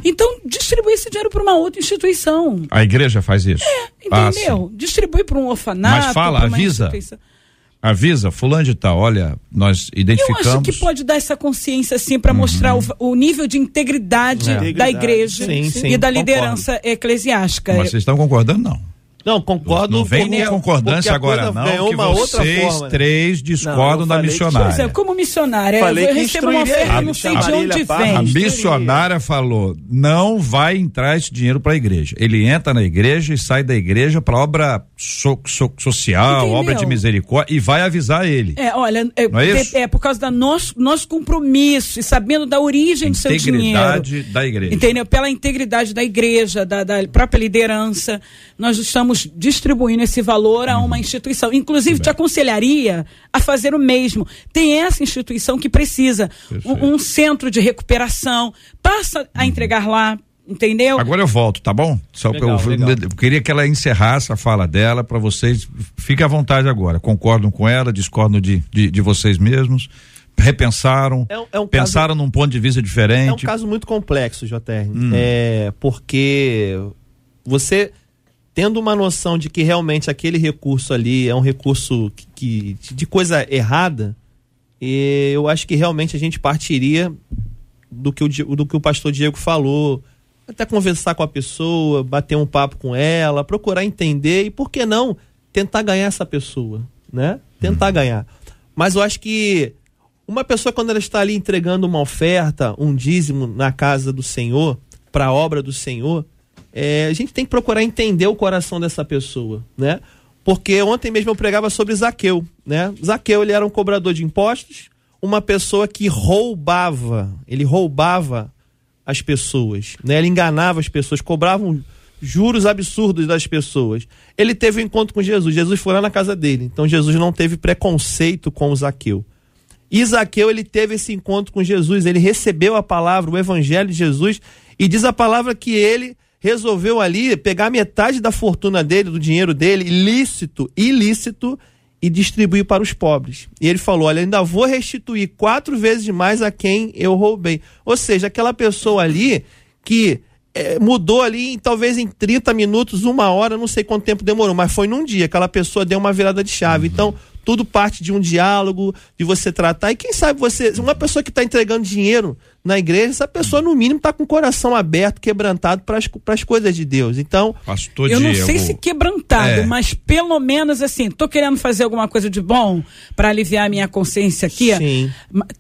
Então, distribui esse dinheiro para uma outra instituição. A igreja faz isso? É, entendeu? Ah, distribui para um orfanato. Mas fala, avisa. Avisa, fulano de tal, olha, nós identificamos. Eu acho que pode dar essa consciência, assim, para uhum. mostrar o, o, nível de integridade, é. da igreja sim, sim, e da liderança concordo. eclesiástica. Mas vocês estão concordando, não? Não, concordo. Não vem com concordância agora, não. Que uma vocês outra forma, três discordam não, da missionária. Que, é, como missionária, falei eu recebo uma oferta, não sei de onde vem. A missionária falou: não vai entrar esse dinheiro para a igreja. Ele entra na igreja e sai da igreja para obra so, so, social, Entendeu? obra de misericórdia e vai avisar ele. É, olha, é, é, é, por causa do nosso, nosso compromisso e sabendo da origem do seu dinheiro. Integridade da igreja. Entendeu? Pela integridade da igreja, da, da própria liderança, nós estamos estamos distribuindo esse valor a uma uhum. instituição. Inclusive, te aconselharia a fazer o mesmo. Tem essa instituição que precisa um, um, centro de recuperação. Passa a uhum. entregar lá. Entendeu? Agora eu volto, tá bom? Só legal, eu, legal. eu, queria que ela encerrasse a fala dela para vocês. Fique à vontade agora. Concordam com ela, discordam de, de, de vocês mesmos repensaram, é, é um pensaram caso, num ponto de vista diferente. É um caso muito complexo, JR. Hum. É, porque você tendo uma noção de que realmente aquele recurso ali é um recurso que, que de coisa errada, eu acho que realmente a gente partiria do que o, do que o pastor Diego falou, até conversar com a pessoa, bater um papo com ela, procurar entender e por que não tentar ganhar essa pessoa, né? Tentar uhum. ganhar. Mas eu acho que uma pessoa quando ela está ali entregando uma oferta, um dízimo na casa do Senhor, para a obra do Senhor, é, a gente tem que procurar entender o coração dessa pessoa, né? Porque ontem mesmo eu pregava sobre Zaqueu, né? Zaqueu, ele era um cobrador de impostos, uma pessoa que roubava, ele roubava as pessoas, né? Ele enganava as pessoas, cobrava juros absurdos das pessoas. Ele teve um encontro com Jesus, Jesus foi lá na casa dele, então Jesus não teve preconceito com Zaqueu. E Zaqueu, ele teve esse encontro com Jesus, ele recebeu a palavra, o evangelho de Jesus, e diz a palavra que ele resolveu ali pegar metade da fortuna dele, do dinheiro dele, ilícito, ilícito, e distribuir para os pobres. E ele falou: Olha, ainda vou restituir quatro vezes mais a quem eu roubei. Ou seja, aquela pessoa ali que é, mudou ali, talvez em 30 minutos, uma hora, não sei quanto tempo demorou, mas foi num dia. Aquela pessoa deu uma virada de chave. Uhum. Então, tudo parte de um diálogo, de você tratar. E quem sabe você, uma pessoa que está entregando dinheiro na igreja, essa pessoa, no mínimo, está com o coração aberto, quebrantado para as coisas de Deus. Então. Pastor eu não sei se quebrantado, é. mas pelo menos assim, estou querendo fazer alguma coisa de bom para aliviar a minha consciência aqui. Sim.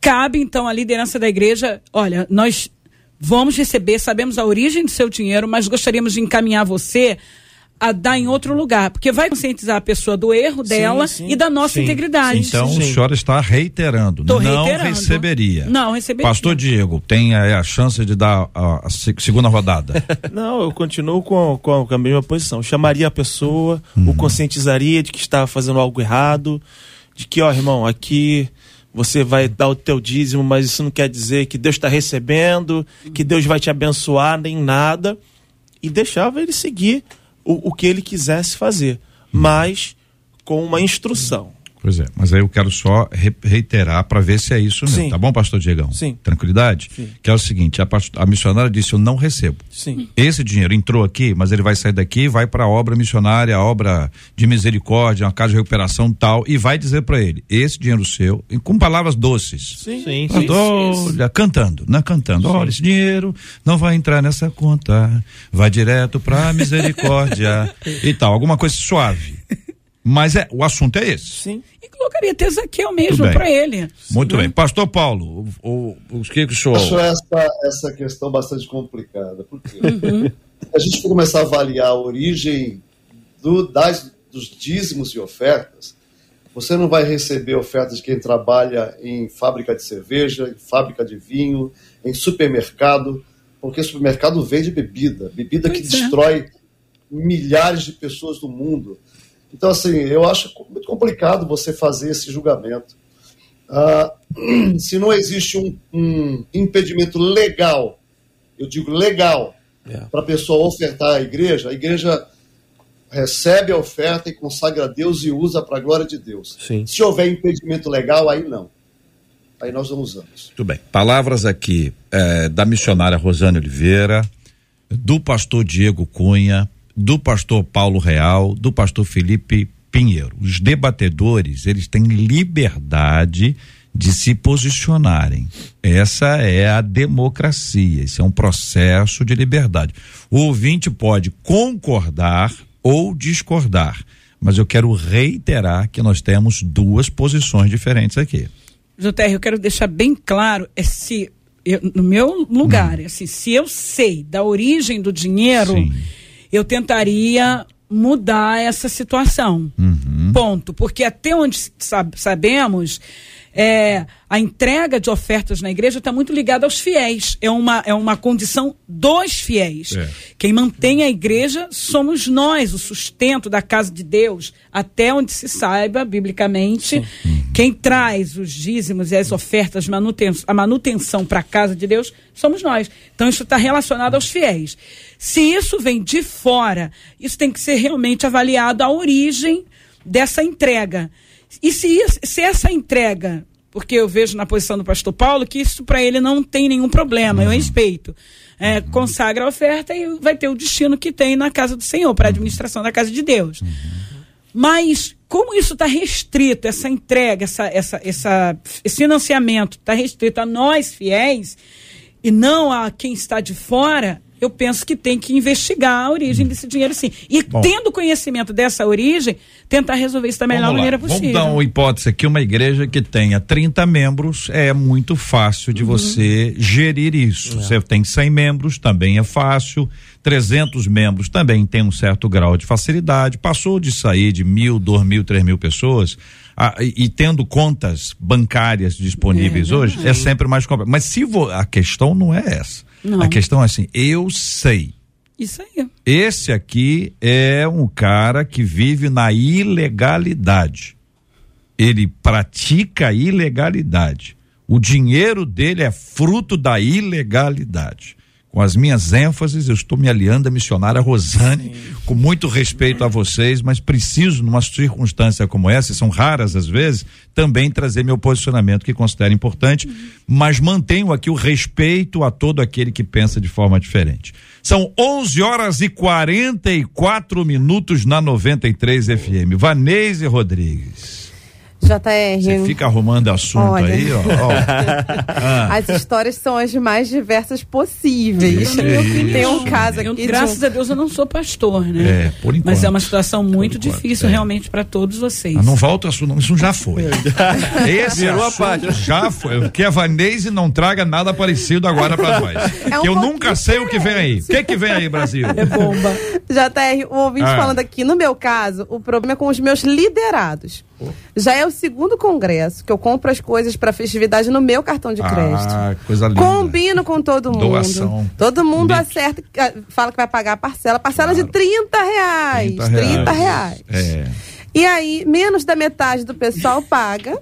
Cabe, então, a liderança da igreja. Olha, nós vamos receber, sabemos a origem do seu dinheiro, mas gostaríamos de encaminhar você a dar em outro lugar, porque vai conscientizar a pessoa do erro dela sim, sim, e da nossa sim, integridade. Então o senhor está reiterando, Tô não reiterando. receberia. Não receberia. Pastor Diego, tem a, a chance de dar a, a, segunda rodada? não, eu continuo com, com, a mesma posição. Chamaria a pessoa, uhum. o conscientizaria de que estava fazendo algo errado, de que, ó, irmão, aqui você vai dar o teu dízimo, mas isso não quer dizer que Deus está recebendo, que Deus vai te abençoar, nem nada. E deixava ele seguir o, o que ele quisesse fazer, mas com uma instrução. Pois é, mas aí eu quero só reiterar para ver se é isso mesmo. Sim. Tá bom, pastor Diegão? Sim. Tranquilidade? Sim. Que é o seguinte: a, a, missionária disse: Eu não recebo. Sim. Esse dinheiro entrou aqui, mas ele vai sair daqui e vai para a obra missionária, a obra de misericórdia, uma casa de recuperação tal, e vai dizer para ele: Esse dinheiro seu, com palavras doces. Sim, sim. sim, olha, cantando, né? Cantando. Olha, esse dinheiro não vai entrar nessa conta, vai direto para misericórdia e tal. Alguma coisa suave. Mas é, o assunto é esse. Sim. E colocaria até Ezequiel mesmo para ele. Muito bem. Pastor Paulo, o, o, o que, que o senhor. Acho essa, essa questão bastante complicada. Porque uhum. a gente for começar a avaliar a origem do, das, dos dízimos e ofertas, você não vai receber ofertas de quem trabalha em fábrica de cerveja, em fábrica de vinho, em supermercado, porque supermercado vende bebida, bebida pois que é. destrói milhares de pessoas do mundo. Então, assim, eu acho muito complicado você fazer esse julgamento. Uh, se não existe um, um, impedimento legal, eu digo legal, é. para a pessoa ofertar à igreja, a igreja recebe a oferta e consagra a Deus e usa para a glória de Deus. Sim. Se houver impedimento legal, aí não. Aí nós não usamos. Muito bem. Palavras aqui é, da missionária Rosane Oliveira, do pastor Diego Cunha, do pastor Paulo Real, do pastor Felipe Pinheiro. Os debatedores, eles têm liberdade de se posicionarem. Essa é a democracia, isso é um processo de liberdade. O ouvinte pode concordar ou discordar, mas eu quero reiterar que nós temos duas posições diferentes aqui. Jotério, eu quero deixar bem claro, é se eu, no meu lugar, hum. assim, se eu sei da origem do dinheiro, Sim. Eu tentaria mudar essa situação. Uhum. Ponto. Porque até onde sabemos, é, a entrega de ofertas na igreja está muito ligada aos fiéis. É uma, é uma condição dos fiéis. É. Quem mantém a igreja somos nós, o sustento da casa de Deus, até onde se saiba, biblicamente. Uhum. Quem traz os dízimos e as ofertas, manutenção, a manutenção para a casa de Deus, somos nós. Então isso está relacionado aos fiéis. Se isso vem de fora, isso tem que ser realmente avaliado a origem dessa entrega. E se, se essa entrega, porque eu vejo na posição do pastor Paulo que isso para ele não tem nenhum problema, uhum. eu respeito. É, uhum. Consagra a oferta e vai ter o destino que tem na casa do Senhor, para a administração da casa de Deus. Uhum. Mas como isso está restrito, essa entrega, essa, essa, essa, esse financiamento está restrito a nós fiéis e não a quem está de fora, eu penso que tem que investigar a origem desse dinheiro sim. E Bom, tendo conhecimento dessa origem, tentar resolver isso da melhor maneira possível. Vamos dar uma hipótese aqui, uma igreja que tenha 30 membros, é muito fácil de uhum. você gerir isso. É. Você tem 100 membros, também é fácil. 300 membros também tem um certo grau de facilidade. Passou de sair de mil, dois mil, três mil pessoas, ah, e, e, tendo contas bancárias disponíveis é, hoje, é sempre mais complexo. Mas se vo, a questão não é essa. Não. A questão é assim, eu sei. Isso aí. Esse aqui é um cara que vive na ilegalidade. Ele pratica a ilegalidade. O dinheiro dele é fruto da ilegalidade com as minhas ênfases, eu estou me aliando à missionária Rosane, Sim. com muito respeito a vocês, mas preciso, numa circunstância como essa, são raras às vezes, também trazer meu posicionamento que considero importante, uhum. mas mantenho aqui o respeito a todo aquele que pensa de forma diferente. São 11 horas e 44 minutos na 93 FM. Vanese Rodrigues. JR. Você fica arrumando assunto Olha. aí, ó. ah. As histórias são as mais diversas possíveis. Isso, Tem um caso aqui. Eu, graças de um... a Deus eu não sou pastor, né? É, por enquanto. Mas é uma situação muito difícil é. realmente para todos vocês. Ah, não volta assunto, isso já foi. Esse Virou a página. já foi. Que a Vanese não traga nada parecido agora para nós. É um que eu nunca sei diferente. o que vem aí. O que que vem aí, Brasil? É bomba. JR, o ouvinte ah. falando aqui, no meu caso, o problema é com os meus liderados. Já é o segundo congresso que eu compro as coisas para festividade no meu cartão de crédito. Ah, coisa linda. Combino com todo mundo. Doação. Todo mundo Bic. acerta, ah, fala que vai pagar a parcela. Parcela claro. de 30 reais. 30 reais. 30 reais. É. E aí, menos da metade do pessoal paga.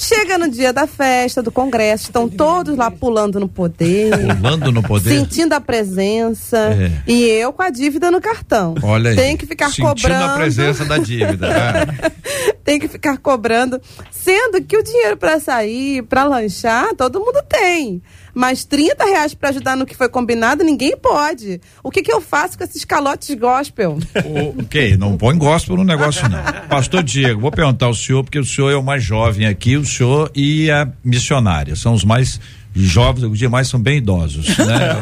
Chega no dia da festa, do congresso, estão todos lá pulando no poder. Pulando no poder? Sentindo a presença. É. E eu com a dívida no cartão. Olha aí. Tem que ficar sentindo cobrando. Sentindo a presença da dívida. Né? Tem que ficar cobrando. Sendo que o dinheiro para sair, para lanchar, todo mundo tem. Mas 30 reais para ajudar no que foi combinado, ninguém pode. O que, que eu faço com esses calotes gospel? O, ok, não põe gospel no negócio, não. Pastor Diego, vou perguntar ao senhor, porque o senhor é o mais jovem aqui, o senhor e a missionária. São os mais jovens, os demais são bem idosos, né?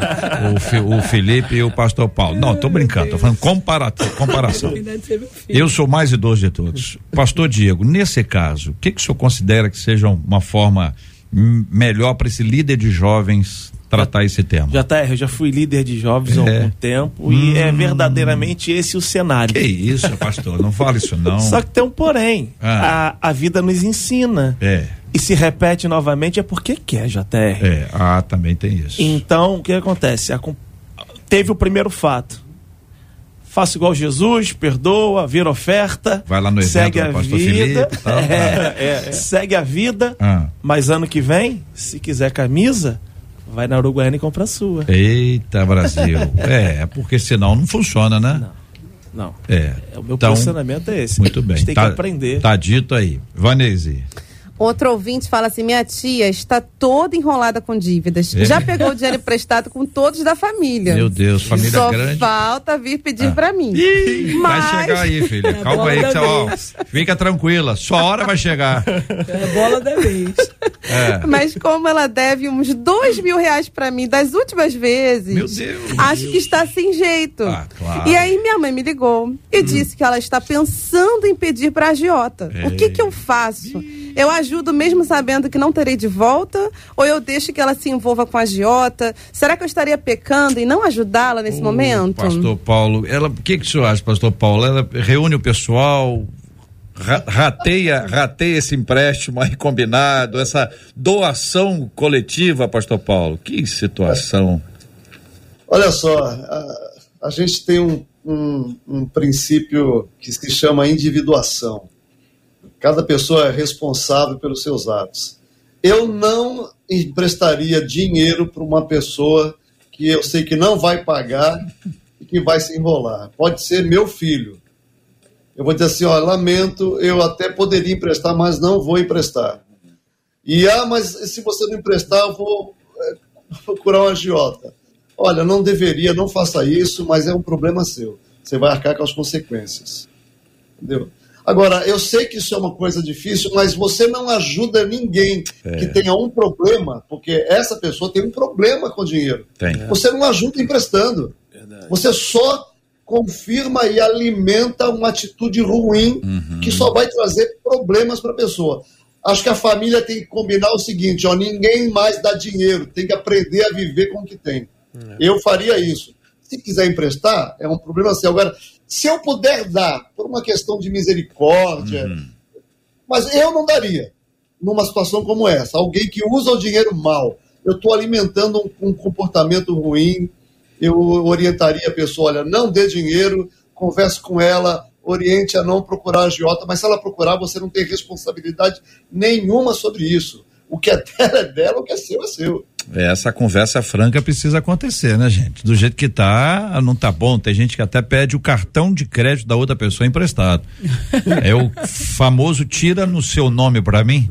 o, o, Felipe e o pastor Paulo. Não, tô brincando, tô falando comparação. Eu sou mais idoso de todos. Pastor Diego, nesse caso, o que, que o senhor considera que seja uma forma melhor para esse líder de jovens tratar esse tema? Já tá, eu já fui líder de jovens é. há algum tempo hum. e é verdadeiramente esse o cenário. Que isso, pastor, não fala isso não. Só que tem um porém. Ah. A, a vida nos ensina. É. E se repete novamente é porque quer, JR. É, ah, também tem isso. Então, o que acontece? A, teve o primeiro fato faça igual Jesus, perdoa, vira oferta. Vai lá no segue a Pastor vida. Felipe, tal. É, é, é. segue a vida. Ah. Mas ano que vem, se quiser camisa, vai na Uruguaiana e compra a sua. Eita, Brasil. é, porque senão não funciona, né? Não. Não. É. O meu Então, posicionamento é esse. Muito A bem. gente tem tá, que aprender. Tá dito aí. Vanese. Outro ouvinte fala assim: minha tia está toda enrolada com dívidas. É. Já pegou o dinheiro emprestado com todos da família. Meu Deus, família Só grande. falta vir pedir Ah. pra mim. Vai Mas- chegar aí, filha. É Calma aí, que você, ó, fica tranquila. Sua hora vai chegar. É bola da vez. É. Mas como ela deve uns dois mil reais pra mim das últimas vezes, Meu Deus. acho que está sem jeito. Ah, claro. E aí minha mãe me ligou e disse que ela está pensando em pedir pra agiota. O que que eu faço? Eu ajudo mesmo sabendo que não terei de volta? Ou eu deixo que ela se envolva com a agiota? Será que eu estaria pecando em não ajudá-la nesse Ô, momento? Pastor Paulo, ela, o que que o senhor acha, pastor Paulo? Ela reúne o pessoal, ra- rateia, rateia esse empréstimo aí combinado, essa doação coletiva, pastor Paulo. Que situação. Olha só, a, a gente tem um, um, um princípio que se chama individuação. Cada pessoa é responsável pelos seus atos. Eu não emprestaria dinheiro para uma pessoa que eu sei que não vai pagar e que vai se enrolar. Pode ser meu filho. Eu vou dizer assim, ó, lamento, eu até poderia emprestar, mas não vou emprestar. E ah, mas se você não emprestar, eu vou procurar um agiota. Olha, não deveria, não faça isso, mas é um problema seu. Você vai arcar com as consequências. Entendeu? Agora, eu sei que isso é uma coisa difícil, mas você não ajuda ninguém que tenha um problema, porque essa pessoa tem um problema com o dinheiro. Tem. Você não ajuda emprestando. Você só confirma e alimenta uma atitude ruim que só vai trazer problemas para a pessoa. Acho que a família tem que combinar o seguinte: ó, ninguém mais dá dinheiro, tem que aprender a viver com o que tem. Eu faria isso. Se quiser emprestar, é um problema seu. Agora, se eu puder dar, por uma questão de misericórdia, mas eu não daria numa situação como essa. Alguém que usa o dinheiro mal. Eu estou alimentando um, um comportamento ruim. Eu orientaria a pessoa: olha, não dê dinheiro, converse com ela, oriente a não procurar agiota, mas se ela procurar, você não tem responsabilidade nenhuma sobre isso. O que é dela é dela, o que é seu é seu. Essa conversa franca precisa acontecer, né, gente? Do jeito que tá, não tá bom. Tem gente que até pede o cartão de crédito da outra pessoa emprestado. é o famoso tira no seu nome pra mim.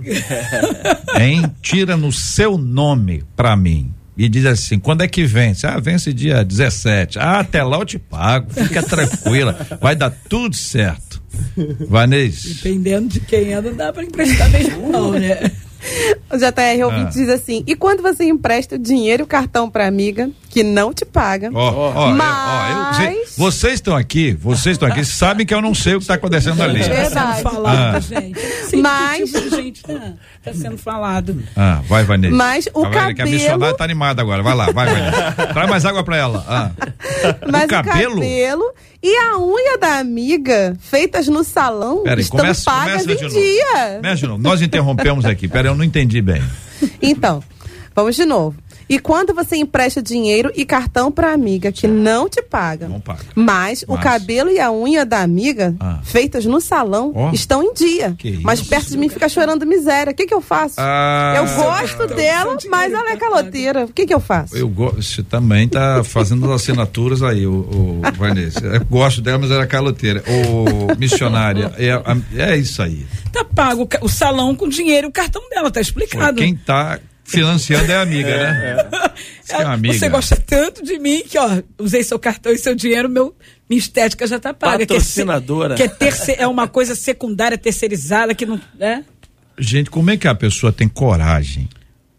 Hein? Tira no seu nome pra mim. E diz assim, quando é que vence? Ah, vence dia 17. Ah, até lá eu te pago. Fica tranquila. Vai dar tudo certo. Vanessa. Dependendo de quem é, não dá pra emprestar mesmo, não, né? O JR ouvinte Ah. diz assim: e quando você empresta o dinheiro e o cartão pra amiga que não te paga? Ó, ó, ó, eu- Mas- gente, vocês estão aqui, vocês estão aqui, sabem que eu não sei o que está acontecendo ali. É. Tá Verdade. sendo falado, Ah. gente. Sim, Mas- tipo gente tá, tá sendo falado. Ah, vai, Vanessa. Mas o A Vanessa, que a cabelo- missionária tá animada agora. Vai lá, vai, Vanessa. Traz mais água pra ela. Ah. Mas o cabelo? cabelo? e a unha da amiga, feitas no salão, Peraí, estão começa, pagas começa de em novo. dia. Começa de novo. Nós interrompemos aqui. Peraí, eu não entendi bem. Então, vamos de novo. E quando você empresta dinheiro e cartão pra amiga que não te paga, Não paga. mas, o Mas- cabelo e a unha da amiga, Ah. feitas no salão, Ó. estão em dia. Que Mas isso. perto de mim fica chorando miséria. O que, que eu faço? Ah, eu gosto dela, mas ela é caloteira. O que, que eu faço? Eu gosto, você também tá fazendo as assinaturas aí, o, o Vanessa. Eu gosto dela, mas ela é caloteira. O missionária, é, é isso aí. Tá pago o o salão com dinheiro e o cartão dela, tá explicado. Quem tá financiando é amiga, né? Diz que é uma amiga. Você gosta tanto de mim que, ó, usei seu cartão e seu dinheiro, meu, minha estética já tá paga. Que é Patrocinadora. Que é, terce- é uma coisa secundária, terceirizada, que não. Né? Gente, como é que a pessoa tem coragem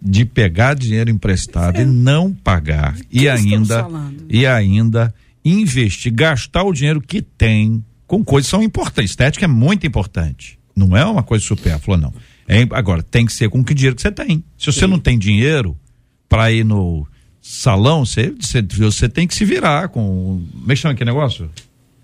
de pegar dinheiro emprestado e não pagar e ainda e ainda investir, gastar o dinheiro que tem com coisas que são importantes. Estética é muito importante. Não é uma coisa supérflua, não. É, agora, tem que ser com que dinheiro que você tem. Se você não tem dinheiro para ir no salão, você, você, você tem que se virar com. Como é que chama aquele negócio?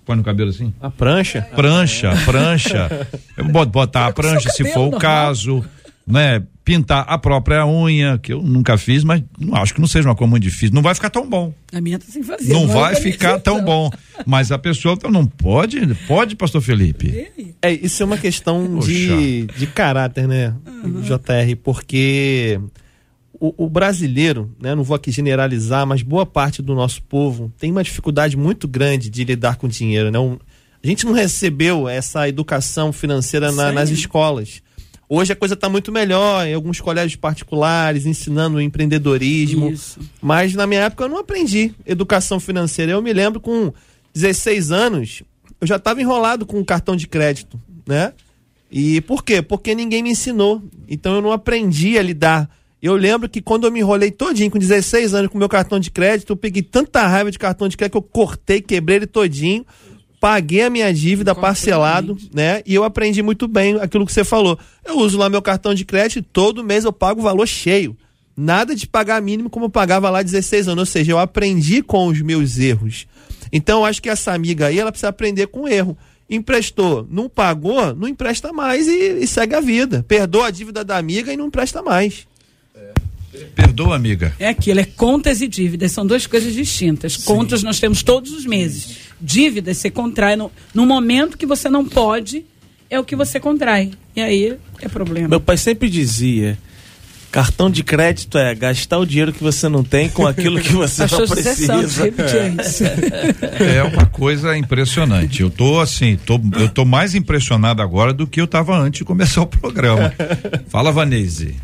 Põe no cabelo assim? A prancha. Prancha, prancha. Botar a prancha se for o caso. Né? Pintar a própria unha, que eu nunca fiz, mas não acho que não seja uma coisa muito difícil. Não vai ficar tão bom. A minha tá sem fazer. Não vai ficar tão bom. Mas a pessoa então, não pode, pode, pastor Felipe. É, isso é uma questão de, de caráter, né, uhum. JR, porque o, o, brasileiro, né, não vou aqui generalizar, mas boa parte do nosso povo tem uma dificuldade muito grande de lidar com dinheiro. Né? Um, a gente não recebeu essa educação financeira na, nas escolas. Hoje a coisa está muito melhor, em alguns colégios particulares, ensinando empreendedorismo. Isso. Mas na minha época eu não aprendi educação financeira. Eu me lembro com 16 anos, eu já estava enrolado com um cartão de crédito, né? E por quê? Porque ninguém me ensinou. Então eu não aprendi a lidar eu lembro que quando eu me enrolei todinho, com 16 anos, com meu cartão de crédito, eu peguei tanta raiva de cartão de crédito que eu cortei, quebrei ele todinho, paguei a minha dívida parcelado, né? E eu aprendi muito bem aquilo que você falou. Eu uso lá meu cartão de crédito e todo mês eu pago o valor cheio. Nada de pagar mínimo como eu pagava lá 16 anos. Ou seja, eu aprendi com os meus erros. Então, eu acho que essa amiga aí, ela precisa aprender com o erro emprestou, não pagou, não empresta mais e, e, segue a vida. Perdoa a dívida da amiga e não empresta mais. Perdoa, amiga. É aquilo, é contas e dívidas, são duas coisas distintas. Sim. Contas nós temos todos os meses. Dívidas você contrai no, no momento que você não pode, é o que você contrai. E aí é problema. Meu pai sempre dizia: cartão de crédito é gastar o dinheiro que você não tem com aquilo que você não precisa. é uma coisa impressionante. Eu tô assim, tô, eu tô mais impressionado agora do que eu estava antes de começar o programa. Fala, Vanese.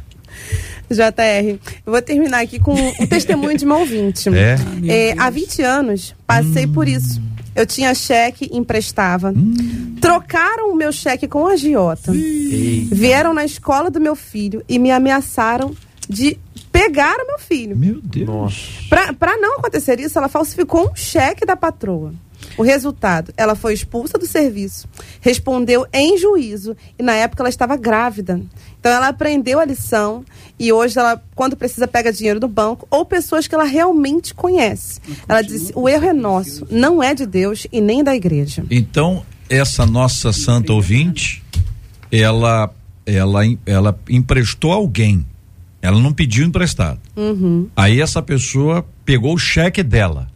JR, eu vou terminar aqui com um testemunho de uma ouvinte. É? é há 20 anos, passei hum. por isso. Eu tinha cheque, emprestava. Hum. Trocaram o meu cheque com a agiota. Vieram na escola do meu filho e me ameaçaram de pegar o meu filho. Meu Deus. Para não acontecer isso, ela falsificou um cheque da patroa. O resultado, ela foi expulsa do serviço, respondeu em juízo e na época ela estava grávida. Então ela aprendeu a lição e hoje ela, quando precisa, pega dinheiro do banco ou pessoas que ela realmente conhece. Ela disse: o erro é nosso, não é de Deus e nem da igreja. Então essa nossa santa ouvinte, ela, ela, ela emprestou alguém. Ela não pediu emprestado. Uhum. Aí essa pessoa pegou o cheque dela,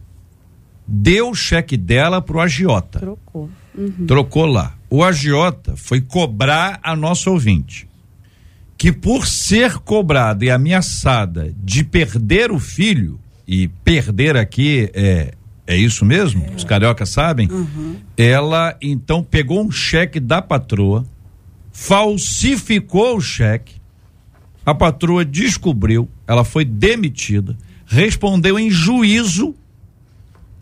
deu o cheque dela pro agiota. Trocou. Uhum. Trocou lá. O agiota foi cobrar a nossa ouvinte que por ser cobrada e ameaçada de perder o filho, e perder aqui é, é isso mesmo? É. Os cariocas sabem? Uhum. Ela então pegou um cheque da patroa, falsificou o cheque, a patroa descobriu, ela foi demitida, respondeu em juízo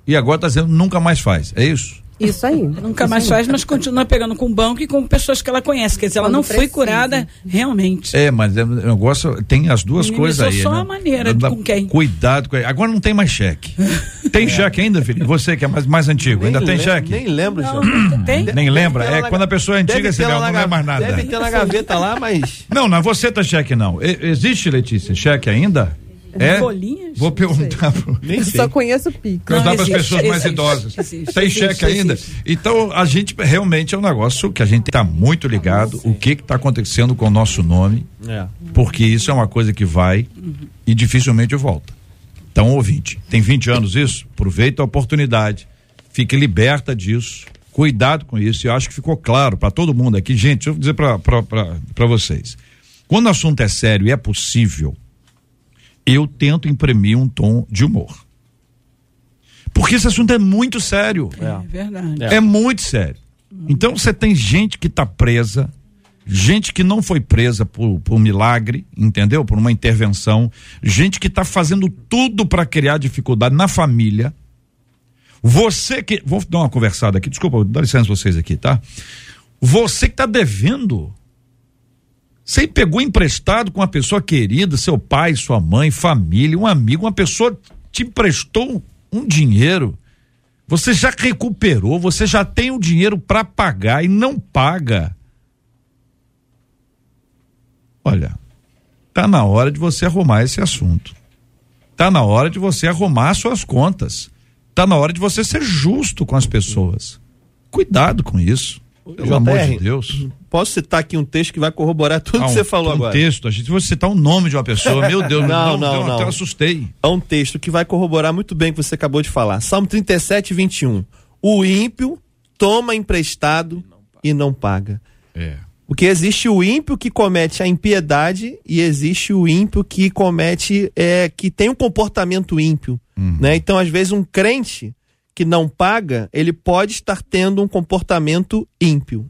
e agora está dizendo nunca mais faz. É isso? Isso aí. Nunca isso mais aí. faz, mas continua pegando com o banco e com pessoas que ela conhece. Quer dizer, ela Quando não precisa. foi curada realmente. É, mas o negócio tem as duas coisas aí. só né? a maneira da, com quem. Cuidado com Agora não tem mais cheque. Tem é. cheque ainda, filho? Você que é mais, mais antigo, nem ainda tem cheque? Nem lembro, não, não tem? Nem lembra? É quando a pessoa é antiga, você não, não lembra mais nada. Deve ter na gaveta lá, mas. Não, não, você tá cheque não. existe, Letícia, cheque ainda? É? Bolinhas? Vou perguntar. Pro... Nem sei. Só conheço o pico. Perguntar para as pessoas existe, mais idosas. Existe, Tem cheque ainda? Então, a gente realmente é um negócio que a gente está muito ligado. O que está acontecendo com o nosso nome? É. Porque isso é uma coisa que vai uhum. e dificilmente volta. Então, ouvinte, tem 20 anos isso? Aproveita a oportunidade. Fique liberta disso. Cuidado com isso. Eu acho que ficou claro para todo mundo aqui. Gente, deixa eu dizer para vocês. Quando o assunto é sério e é possível, eu tento imprimir um tom de humor. Porque esse assunto é muito sério. É, é verdade. É. é muito sério. Então você tem gente que está presa, gente que não foi presa por, por milagre, entendeu? Por uma intervenção, gente que está fazendo tudo para criar dificuldade na família. Você que. Vou dar uma conversada aqui, desculpa, dá licença vocês aqui, tá? Você que está devendo você pegou emprestado com uma pessoa querida, seu pai, sua mãe, família, um amigo, uma pessoa te emprestou um dinheiro. Você já recuperou, você já tem o dinheiro para pagar e não paga. Olha, tá na hora de você arrumar esse assunto. Tá na hora de você arrumar suas contas. Tá na hora de você ser justo com as pessoas. Cuidado com isso. Pelo amor de Deus posso citar aqui um texto que vai corroborar tudo ah, que você falou um agora. Um texto, a gente vai citar o nome de uma pessoa, meu Deus, não, não, não, não, não. Até assustei. É um texto que vai corroborar muito bem o que você acabou de falar. Salmo 37, 21. O ímpio toma emprestado e não paga. É. Porque existe o ímpio que comete a impiedade e existe o ímpio que comete, é, que tem um comportamento ímpio. Uhum. Né? Então, às vezes, um crente que não paga, ele pode estar tendo um comportamento ímpio.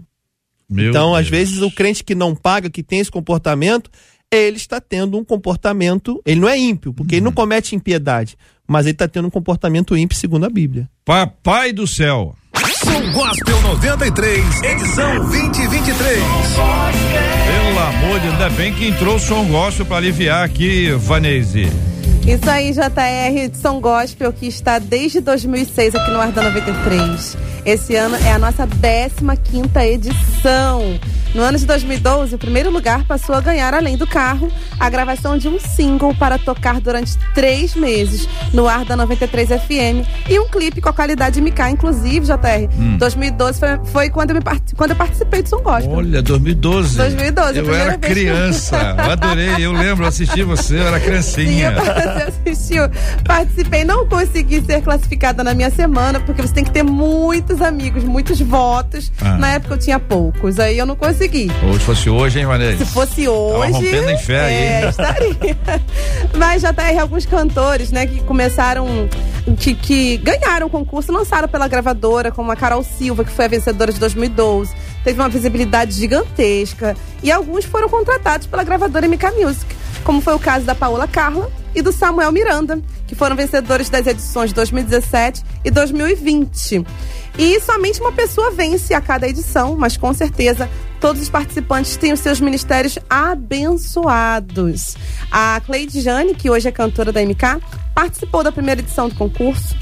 Meu então, Deus. às vezes, o crente que não paga, que tem esse comportamento, ele está tendo um comportamento. Ele não é ímpio, porque uhum. ele não comete impiedade, mas ele está tendo um comportamento ímpio segundo a Bíblia. Papai do céu. Som Gospel 93, edição 2023. Pelo amor de Deus, ainda bem que entrou o som gospel para aliviar aqui, Vanese. Isso aí, JR de São Gospel, que está desde 2006 aqui no Arda 93. Esse ano é a nossa 15 edição. No ano de 2012, o primeiro lugar passou a ganhar, além do carro, a gravação de um single para tocar durante três meses no ar da 93 FM e um clipe com a qualidade MK, inclusive, JR. Hum. 2012 foi, foi quando, eu me, quando eu participei do Som Gospel. Olha, 2012. 2012, Eu era criança, eu adorei, eu lembro, assisti você, eu era criancinha. Você assistiu. Participei, não consegui ser classificada na minha semana, porque você tem que ter muitos amigos, muitos votos. Ah. Na época eu tinha poucos, aí eu não consegui. Ou se fosse hoje, hein, Vanessa? Se fosse hoje. Tava rompendo em fé é, aí. Estaria. Mas já tá aí alguns cantores, né, que começaram. Que, que ganharam o concurso, lançaram pela gravadora, como a Carol Silva, que foi a vencedora de 2012. Teve uma visibilidade gigantesca. E alguns foram contratados pela gravadora MK Music, como foi o caso da Paola Carla e do Samuel Miranda, que foram vencedores das edições 2017 e 2020. E somente uma pessoa vence a cada edição, mas com certeza todos os participantes têm os seus ministérios abençoados. A Cleide Jane, que hoje é cantora da MK, participou da primeira edição do concurso.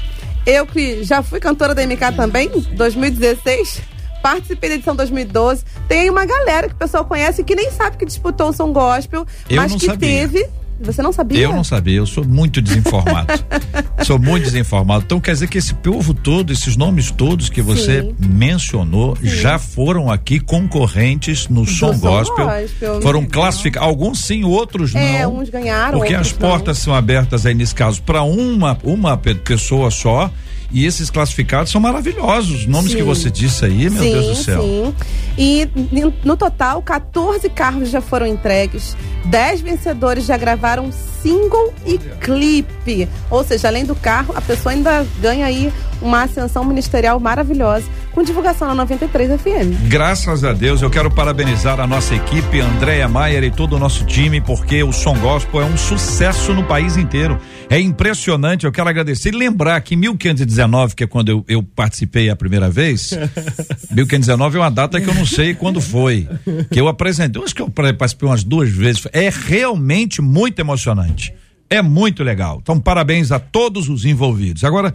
Eu que já fui cantora da MK também, 2016 participei da edição 2012. Tem uma galera que o pessoal conhece que nem sabe que disputou o Som Gospel, eu mas que sabia. teve você não sabia? Eu não sabia, eu sou muito desinformado. sou muito desinformado. Então quer dizer que esse povo todo, esses nomes todos que você Sim. mencionou, Sim. já foram aqui concorrentes no Som Gospel. gospel. Foram classificados. Alguns sim, outros é, não. uns ganharam. Porque as portas não. são abertas aí nesse caso para uma, uma pessoa só. E esses classificados são maravilhosos. Nomes sim. que você disse aí, meu sim, Deus do céu. Sim. E no total, 14 carros já foram entregues. 10 vencedores já gravaram single e clipe. Ou seja, além do carro, a pessoa ainda ganha aí uma ascensão ministerial maravilhosa com divulgação na 93 FM. Graças a Deus, eu quero parabenizar a nossa equipe, Andréia Maier e todo o nosso time, porque o Som Gospel é um sucesso no país inteiro. É impressionante, eu quero agradecer e lembrar que 1519, que é quando eu, eu participei a primeira vez, 1519 é uma data que eu não sei quando foi, que eu apresentei, eu acho que eu participei umas duas vezes, é realmente muito emocionante. É muito legal. Então, parabéns a todos os envolvidos. Agora,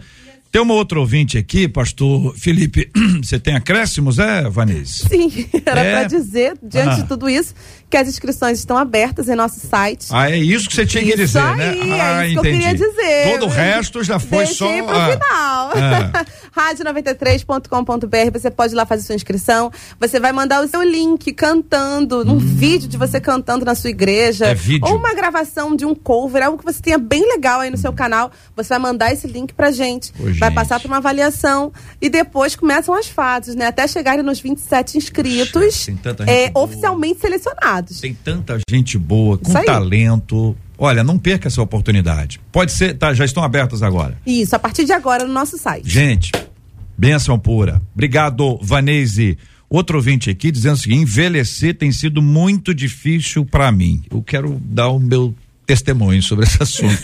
tem uma outra ouvinte aqui, pastor Felipe. Você tem acréscimos, é, Vanessa? Sim, era é... para dizer, diante ah. de tudo isso, que as inscrições estão abertas em nosso site. Ah, é isso que você tinha que dizer, aí, né? É ah, isso entendi. que eu queria dizer. Todo o resto já foi Deixei só. Pro ah, final. Ah. Rádio93.com.br, você pode ir lá fazer sua inscrição. Você vai mandar o seu link cantando, hum. um vídeo de você cantando na sua igreja. É vídeo. Ou uma gravação de um cover, algo que você tenha bem legal aí no hum. seu canal. Você vai mandar esse link pra gente. Ô, vai passar por uma avaliação e depois começam as fases, né? Até chegarem nos 27 inscritos é, oficialmente selecionados. Tem tanta gente boa, com talento. Olha, não perca essa oportunidade. Pode ser, tá, já estão abertas agora. Isso, a partir de agora no nosso site. Gente, benção pura. Obrigado, Vanese. Outro ouvinte aqui dizendo o seguinte: envelhecer tem sido muito difícil para mim. Eu quero dar o meu testemunho sobre esse assunto.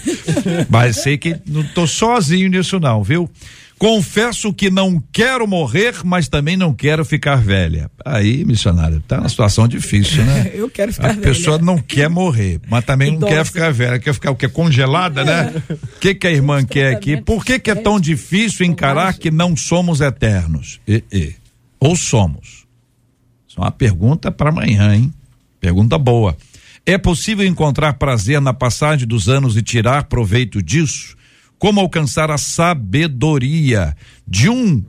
Mas sei que não tô sozinho nisso, não, viu? Confesso que não quero morrer, mas também não quero ficar velha. Aí, missionário, tá uma situação difícil, né? Eu quero ficar A velha. pessoa não quer morrer, mas também Idosa. não quer ficar velha, quer ficar o que congelada, né? O que que a irmã quer aqui? Por que que é tão difícil encarar que não somos eternos? E, e. Ou somos? Isso é uma pergunta para amanhã, hein? Pergunta boa. É possível encontrar prazer na passagem dos anos e tirar proveito disso? Como alcançar a sabedoria de um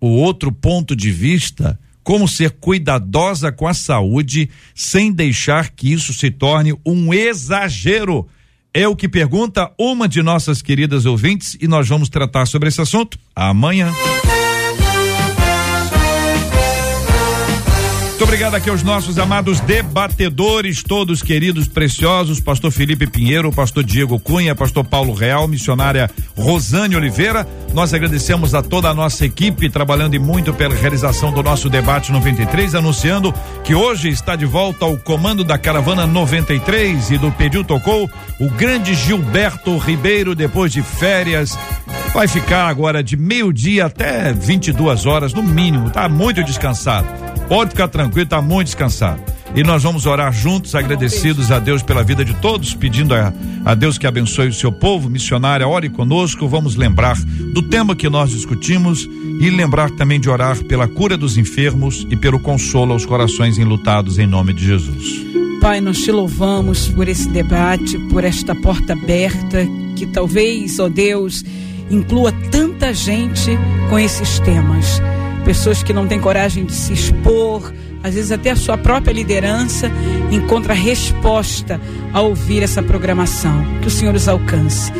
ou outro ponto de vista como ser cuidadosa com a saúde sem deixar que isso se torne um exagero. É o que pergunta uma de nossas queridas ouvintes e nós vamos tratar sobre esse assunto amanhã. Muito obrigado aqui aos nossos amados debatedores, todos queridos, preciosos, pastor Felipe Pinheiro, pastor Diego Cunha, pastor Paulo Real, missionária Rosane Oliveira. Nós agradecemos a toda a nossa equipe trabalhando e muito pela realização do nosso debate 93, anunciando que hoje está de volta ao comando da caravana 93 e do Pediu Tocou o grande Gilberto Ribeiro depois de férias. Vai ficar agora de meio-dia até 22 horas no mínimo, tá muito descansado. Pode ficar tranquilo, tá muito descansado. E nós vamos orar juntos, agradecidos a Deus pela vida de todos, pedindo a, a Deus que abençoe o seu povo. Missionária, ore conosco. Vamos lembrar do tema que nós discutimos e lembrar também de orar pela cura dos enfermos e pelo consolo aos corações enlutados, em nome de Jesus. Pai, nós te louvamos por esse debate, por esta porta aberta, que talvez, ó Deus, inclua tanta gente com esses temas pessoas que não têm coragem de se expor, às vezes até a sua própria liderança encontra resposta ao ouvir essa programação. Que o Senhor os alcance.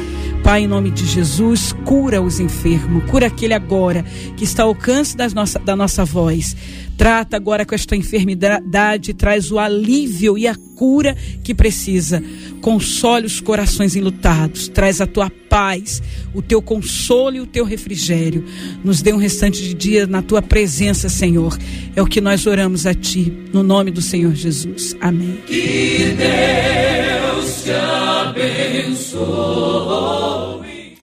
Pai, em nome de Jesus, cura os enfermos, cura aquele agora que está ao alcance das nossa, da nossa voz. Trata agora com esta enfermidade, traz o alívio e a cura que precisa. Console os corações enlutados, traz a tua paz, o teu consolo e o teu refrigério. Nos dê um restante de dia na tua presença, Senhor. É o que nós oramos a ti, no nome do Senhor Jesus. Amém. Que Deus te abençoe.